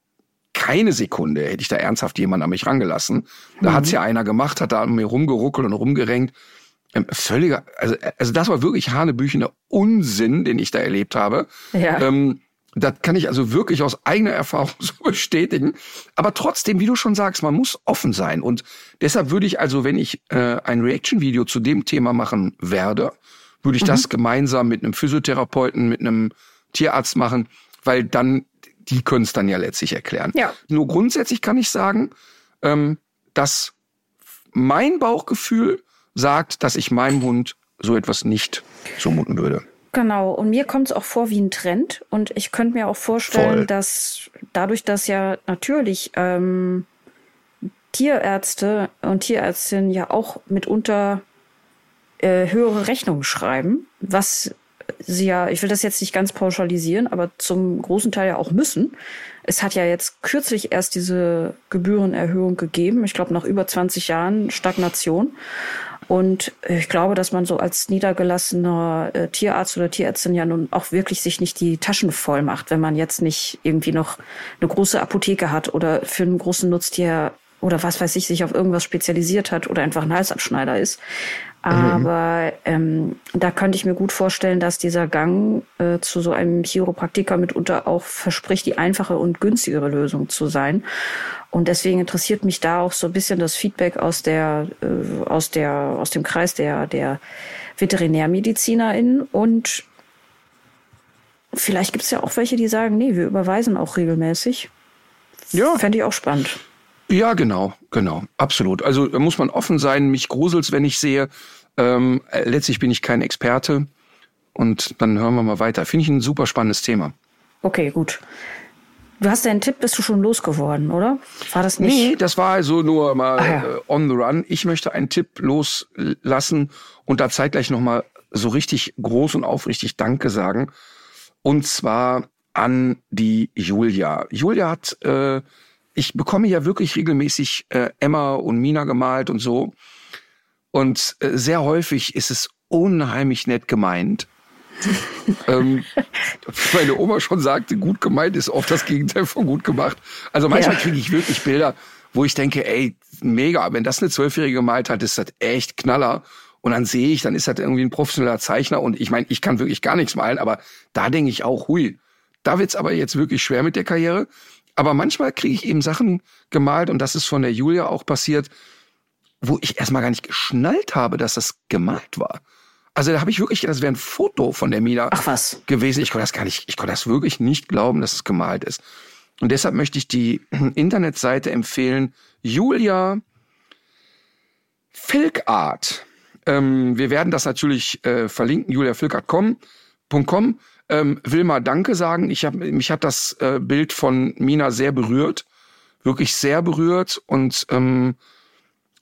keine Sekunde hätte ich da ernsthaft jemand an mich rangelassen. Da mhm. hat's ja einer gemacht, hat da an mir rumgeruckelt und rumgerenkt. Ähm, völliger, also, also das war wirklich hanebüchener Unsinn, den ich da erlebt habe. Ja. Ähm, das kann ich also wirklich aus eigener Erfahrung so bestätigen. Aber trotzdem, wie du schon sagst, man muss offen sein. Und deshalb würde ich also, wenn ich äh, ein Reaction-Video zu dem Thema machen werde, würde ich mhm. das gemeinsam mit einem Physiotherapeuten, mit einem Tierarzt machen, weil dann, die können es dann ja letztlich erklären. Ja. Nur grundsätzlich kann ich sagen, ähm, dass mein Bauchgefühl sagt, dass ich meinem Hund so etwas nicht zumuten würde.
Genau, und mir kommt es auch vor wie ein Trend. Und ich könnte mir auch vorstellen, Voll. dass dadurch, dass ja natürlich ähm, Tierärzte und Tierärztinnen ja auch mitunter äh, höhere Rechnungen schreiben, was sie ja, ich will das jetzt nicht ganz pauschalisieren, aber zum großen Teil ja auch müssen. Es hat ja jetzt kürzlich erst diese Gebührenerhöhung gegeben, ich glaube nach über 20 Jahren Stagnation. Und ich glaube, dass man so als niedergelassener äh, Tierarzt oder Tierärztin ja nun auch wirklich sich nicht die Taschen voll macht, wenn man jetzt nicht irgendwie noch eine große Apotheke hat oder für einen großen Nutztier oder was weiß ich, sich auf irgendwas spezialisiert hat oder einfach ein Halsabschneider ist. Aber ähm, da könnte ich mir gut vorstellen, dass dieser Gang äh, zu so einem Chiropraktiker mitunter auch verspricht, die einfache und günstigere Lösung zu sein. Und deswegen interessiert mich da auch so ein bisschen das Feedback aus der äh, aus der aus dem Kreis der der VeterinärmedizinerInnen und vielleicht gibt es ja auch welche, die sagen, nee, wir überweisen auch regelmäßig. Ja. Fände ich auch spannend.
Ja, genau, genau, absolut. Also da muss man offen sein. Mich gruselt's, wenn ich sehe. Ähm, letztlich bin ich kein Experte. Und dann hören wir mal weiter. Finde ich ein super spannendes Thema.
Okay, gut. Du hast deinen Tipp, bist du schon losgeworden, oder? War das nicht?
Nee, das war also nur mal ah, ja. äh, on the run. Ich möchte einen Tipp loslassen und da zeitgleich nochmal so richtig groß und aufrichtig Danke sagen. Und zwar an die Julia. Julia hat äh, ich bekomme ja wirklich regelmäßig äh, Emma und Mina gemalt und so. Und äh, sehr häufig ist es unheimlich nett gemeint. ähm, meine Oma schon sagte, gut gemeint ist oft das Gegenteil von gut gemacht. Also manchmal ja. kriege ich wirklich Bilder, wo ich denke, ey, mega, wenn das eine Zwölfjährige gemalt hat, ist das echt Knaller. Und dann sehe ich, dann ist das irgendwie ein professioneller Zeichner. Und ich meine, ich kann wirklich gar nichts malen, aber da denke ich auch, hui, da wird's aber jetzt wirklich schwer mit der Karriere. Aber manchmal kriege ich eben Sachen gemalt und das ist von der Julia auch passiert, wo ich erstmal gar nicht geschnallt habe, dass das gemalt war. Also da habe ich wirklich, das wäre ein Foto von der Mina
Ach was.
gewesen. Ich konnte das gar nicht, ich konnte das wirklich nicht glauben, dass es gemalt ist. Und deshalb möchte ich die Internetseite empfehlen, Julia Filkart. Ähm, wir werden das natürlich äh, verlinken, juliafilkart.com ähm, will mal Danke sagen. Ich hab, mich hat das äh, Bild von Mina sehr berührt, wirklich sehr berührt. Und ähm,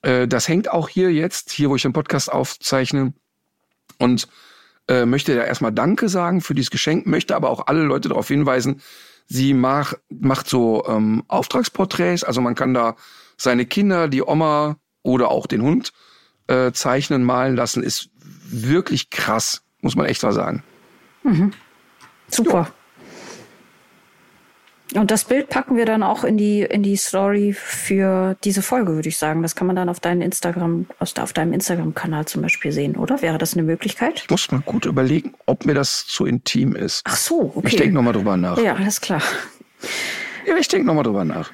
äh, das hängt auch hier jetzt, hier wo ich den Podcast aufzeichne. Und äh, möchte da erstmal Danke sagen für dieses Geschenk, möchte aber auch alle Leute darauf hinweisen, sie mach, macht so ähm, Auftragsporträts, also man kann da seine Kinder, die Oma oder auch den Hund äh, zeichnen, malen lassen, ist wirklich krass, muss man echt mal sagen.
Mhm. Super. Jo. Und das Bild packen wir dann auch in die, in die Story für diese Folge, würde ich sagen. Das kann man dann auf deinen Instagram, auf deinem Instagram-Kanal zum Beispiel sehen, oder? Wäre das eine Möglichkeit?
Ich muss mal gut überlegen, ob mir das zu intim ist.
Ach so, okay.
Ich denke nochmal drüber nach.
Ja, alles klar.
Ja, ich denke nochmal drüber nach.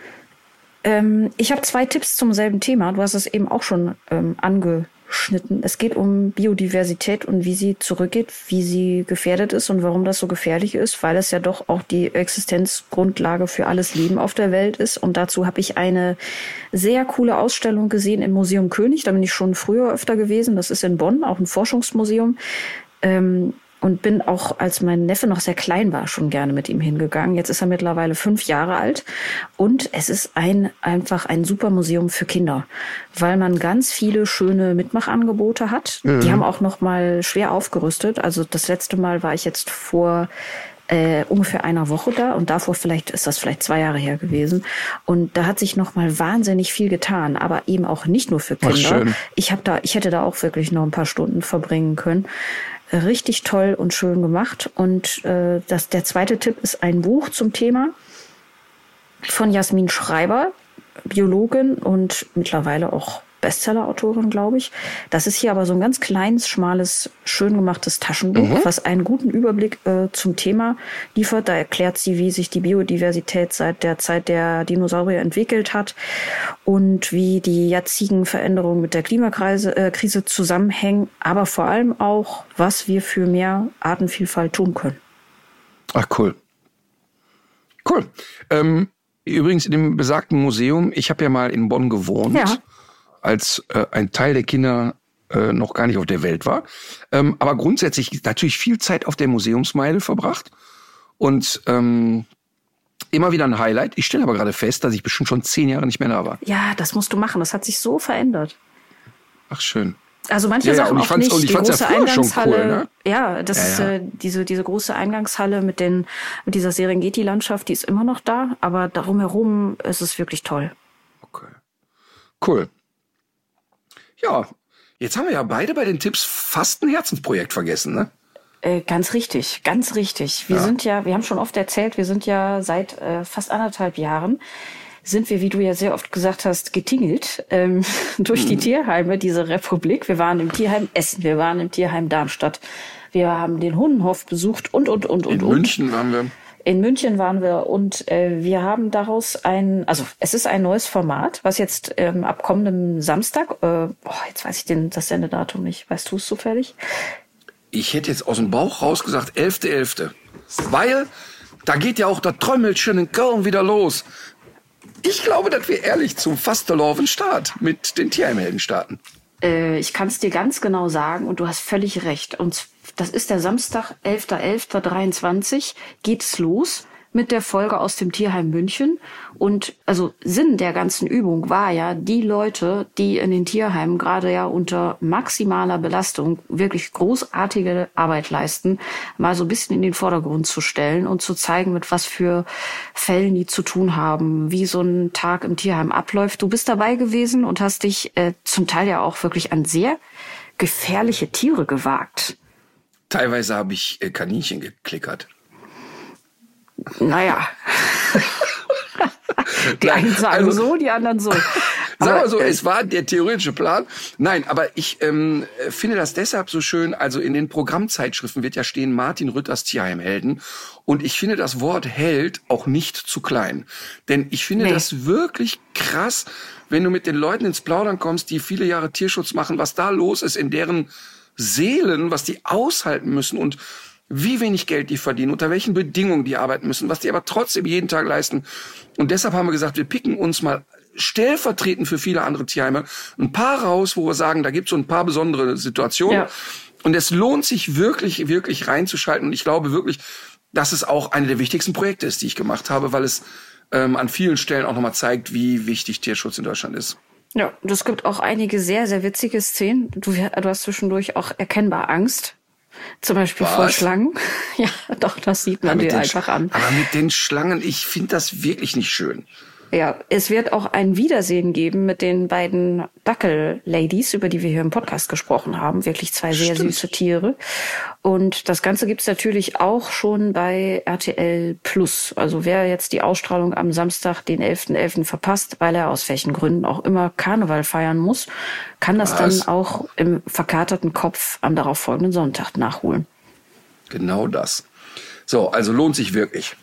Ähm, ich habe zwei Tipps zum selben Thema. Du hast es eben auch schon ähm, ange Schnitten. Es geht um Biodiversität und wie sie zurückgeht, wie sie gefährdet ist und warum das so gefährlich ist, weil es ja doch auch die Existenzgrundlage für alles Leben auf der Welt ist. Und dazu habe ich eine sehr coole Ausstellung gesehen im Museum König. Da bin ich schon früher öfter gewesen. Das ist in Bonn, auch ein Forschungsmuseum. Ähm, und bin auch, als mein Neffe noch sehr klein war, schon gerne mit ihm hingegangen. Jetzt ist er mittlerweile fünf Jahre alt und es ist ein einfach ein super Museum für Kinder, weil man ganz viele schöne Mitmachangebote hat. Mhm. Die haben auch noch mal schwer aufgerüstet. Also das letzte Mal war ich jetzt vor äh, ungefähr einer Woche da und davor vielleicht ist das vielleicht zwei Jahre her gewesen und da hat sich noch mal wahnsinnig viel getan, aber eben auch nicht nur für Kinder. Ich habe da, ich hätte da auch wirklich noch ein paar Stunden verbringen können richtig toll und schön gemacht. Und äh, das, der zweite Tipp ist ein Buch zum Thema von Jasmin Schreiber, Biologin und mittlerweile auch Bestseller-Autorin, glaube ich. Das ist hier aber so ein ganz kleines, schmales, schön gemachtes Taschenbuch, mhm. was einen guten Überblick äh, zum Thema liefert. Da erklärt sie, wie sich die Biodiversität seit der Zeit der Dinosaurier entwickelt hat und wie die jetzigen Veränderungen mit der Klimakrise äh, Krise zusammenhängen, aber vor allem auch, was wir für mehr Artenvielfalt tun können.
Ach, cool. Cool. Ähm, übrigens in dem besagten Museum, ich habe ja mal in Bonn gewohnt. Ja als äh, ein Teil der Kinder äh, noch gar nicht auf der Welt war. Ähm, aber grundsätzlich natürlich viel Zeit auf der Museumsmeile verbracht und ähm, immer wieder ein Highlight. Ich stelle aber gerade fest, dass ich bestimmt schon zehn Jahre nicht mehr da war.
Ja, das musst du machen. Das hat sich so verändert.
Ach schön.
Also manche ja, Sachen ja, auch nicht. die große ja Eingangshalle, cool, ne? ja, das ist äh, diese diese große Eingangshalle mit den mit dieser Serengeti-Landschaft, die ist immer noch da, aber darum herum ist es wirklich toll.
Okay, cool. Ja, jetzt haben wir ja beide bei den Tipps fast ein Herzensprojekt vergessen, ne?
Äh, ganz richtig, ganz richtig. Wir ja. sind ja, wir haben schon oft erzählt, wir sind ja seit äh, fast anderthalb Jahren sind wir, wie du ja sehr oft gesagt hast, getingelt ähm, durch mhm. die Tierheime dieser Republik. Wir waren im Tierheim Essen, wir waren im Tierheim Darmstadt, wir haben den Hundenhof besucht und und und und
In München waren wir.
In München waren wir und äh, wir haben daraus ein, also es ist ein neues Format, was jetzt ähm, ab kommendem Samstag, äh, oh, jetzt weiß ich den, das Sendedatum nicht, weißt du es zufällig?
Ich hätte jetzt aus dem Bauch raus gesagt 11.11. .11. Weil da geht ja auch der Trommelchen in Köln wieder los. Ich glaube, dass wir ehrlich zum Fasteloven Start mit den Tierheimhelden starten.
Äh, ich kann es dir ganz genau sagen und du hast völlig recht. Und das ist der Samstag, 11.11.23, geht es los mit der Folge aus dem Tierheim München. Und also Sinn der ganzen Übung war ja, die Leute, die in den Tierheimen gerade ja unter maximaler Belastung wirklich großartige Arbeit leisten, mal so ein bisschen in den Vordergrund zu stellen und zu zeigen, mit was für Fällen die zu tun haben, wie so ein Tag im Tierheim abläuft. Du bist dabei gewesen und hast dich äh, zum Teil ja auch wirklich an sehr gefährliche Tiere gewagt.
Teilweise habe ich äh, Kaninchen geklickert.
Naja. die einen sagen also, so, die anderen so.
Sagen wir so, äh, es war der theoretische Plan. Nein, aber ich ähm, finde das deshalb so schön. Also in den Programmzeitschriften wird ja stehen Martin Rütters Tierheimhelden. Und ich finde das Wort Held auch nicht zu klein. Denn ich finde nee. das wirklich krass, wenn du mit den Leuten ins Plaudern kommst, die viele Jahre Tierschutz machen, was da los ist in deren Seelen, was die aushalten müssen und wie wenig Geld die verdienen, unter welchen Bedingungen die arbeiten müssen, was die aber trotzdem jeden Tag leisten. Und deshalb haben wir gesagt, wir picken uns mal stellvertretend für viele andere Tierheime ein paar raus, wo wir sagen, da gibt es so ein paar besondere Situationen. Ja. Und es lohnt sich wirklich, wirklich reinzuschalten. Und ich glaube wirklich, dass es auch eine der wichtigsten Projekte ist, die ich gemacht habe, weil es ähm, an vielen Stellen auch nochmal zeigt, wie wichtig Tierschutz in Deutschland ist.
Ja, und es gibt auch einige sehr, sehr witzige Szenen. Du, du hast zwischendurch auch erkennbar Angst Zum Beispiel
Was?
vor Schlangen. Ja, doch, das sieht man
mit
dir einfach
Sch-
an.
Aber mit den Schlangen, ich finde das wirklich nicht schön.
Ja, es wird auch ein Wiedersehen geben mit den beiden Dackel-Ladies, über die wir hier im Podcast gesprochen haben. Wirklich zwei sehr
Stimmt.
süße Tiere. Und das Ganze gibt's natürlich auch schon bei RTL Plus. Also wer jetzt die Ausstrahlung am Samstag, den 11.11. verpasst, weil er aus welchen Gründen auch immer Karneval feiern muss, kann das
Was?
dann auch im verkaterten Kopf am darauffolgenden Sonntag nachholen.
Genau das. So, also lohnt sich wirklich.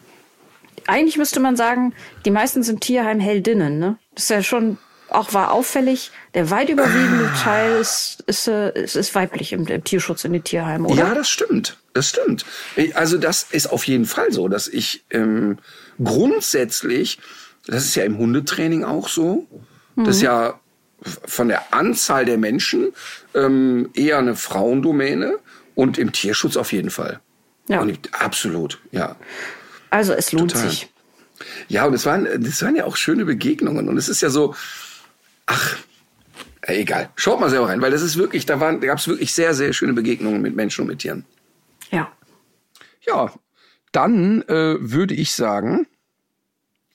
Eigentlich müsste man sagen, die meisten sind Tierheim-Heldinnen. Ne? Das ist ja schon auch war auffällig. Der weit überwiegende
Ah.
Teil ist, ist, äh, ist, ist weiblich im, im Tierschutz in den Tierheimen, oder?
Ja, das stimmt. Das stimmt. Also das ist auf jeden Fall so, dass ich ähm, grundsätzlich, das ist ja im Hundetraining auch so, das ist ja von der Anzahl der Menschen ähm, eher eine Frauendomäne und im Tierschutz auf jeden Fall.
Ja.
Und absolut, ja.
Also es lohnt
Total.
sich.
Ja, und es waren, das waren ja auch schöne Begegnungen. Und es ist ja so, ach, egal. Schaut mal selber rein, weil das ist wirklich, da waren, da gab es wirklich sehr, sehr schöne Begegnungen mit Menschen und mit Tieren.
Ja.
Ja, dann äh, würde ich sagen,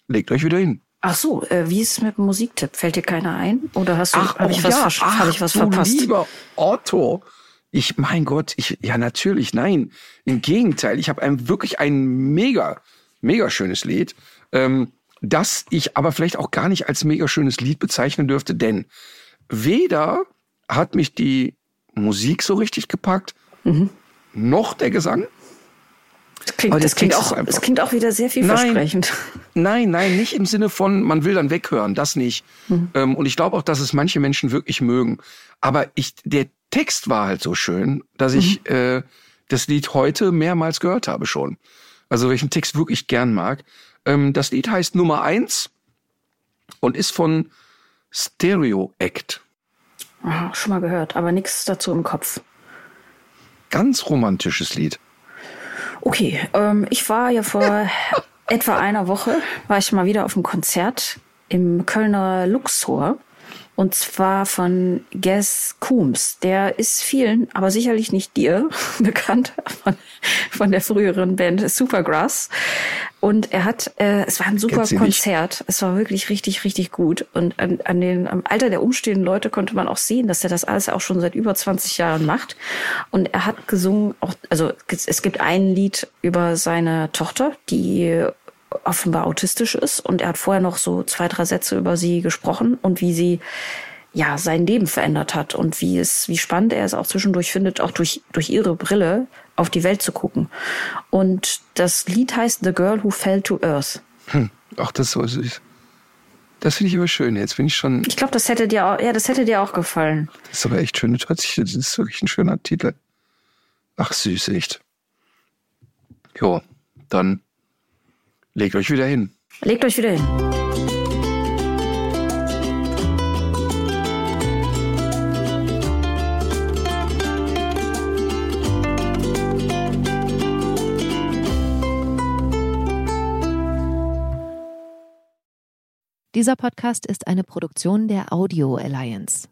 legt euch wieder hin.
Ach so, äh, wie ist es mit dem Musiktipp? Fällt dir keiner ein? Oder hast du, hab ich
oh
was, versch- hab ich was
du
verpasst?
Lieber Otto. Ich, mein Gott, ich, ja, natürlich, nein. Im Gegenteil, ich habe ein, wirklich ein mega, mega schönes Lied, ähm, das ich aber vielleicht auch gar nicht als mega schönes Lied bezeichnen dürfte, denn weder hat mich die Musik so richtig gepackt,
Mhm.
noch der Gesang.
Das klingt,
der
das klingt, auch, das klingt auch wieder sehr vielversprechend.
Nein, nein, nicht im Sinne von, man will dann weghören, das nicht. Ähm, und ich glaube auch, dass es manche Menschen wirklich mögen. Aber ich, der Text war halt so schön, dass ich äh, das Lied heute mehrmals gehört habe schon. Also welchen Text wirklich gern mag. Ähm, das Lied heißt Nummer eins und ist von Stereo Act.
Aha, schon mal gehört, aber nichts dazu im Kopf.
Ganz romantisches Lied.
Okay, ähm, ich war ja vor etwa einer Woche, war ich mal wieder auf einem Konzert im Kölner Luxor. Und zwar von Ges Coombs. Der ist vielen, aber sicherlich nicht dir, bekannt von, von der früheren Band Supergrass. Und er hat, äh, es war ein super. Konzert. Es war wirklich richtig, richtig gut. Und an, an den, am Alter der umstehenden Leute konnte man auch sehen, dass er das alles auch schon seit über 20 Jahren macht. Und er hat gesungen, auch, also es gibt ein Lied über seine Tochter, die offenbar autistisch ist. Und er hat vorher noch so zwei, drei Sätze über sie gesprochen und wie sie ja sein Leben verändert hat und wie es, wie spannend er es auch zwischendurch findet, auch durch, durch ihre Brille auf die Welt zu gucken. Und das Lied heißt The Girl Who Fell to Earth.
Hm. Ach, das ist so süß. Das finde ich aber schön. Jetzt bin ich schon,
Ich glaube, das hätte dir auch, ja, das hätte dir auch gefallen.
das ist aber echt schön. Das ist wirklich ein schöner Titel. Ach, süß, echt. Jo, dann legt euch wieder hin.
Legt euch wieder hin.
Dieser Podcast ist eine Produktion der Audio Alliance.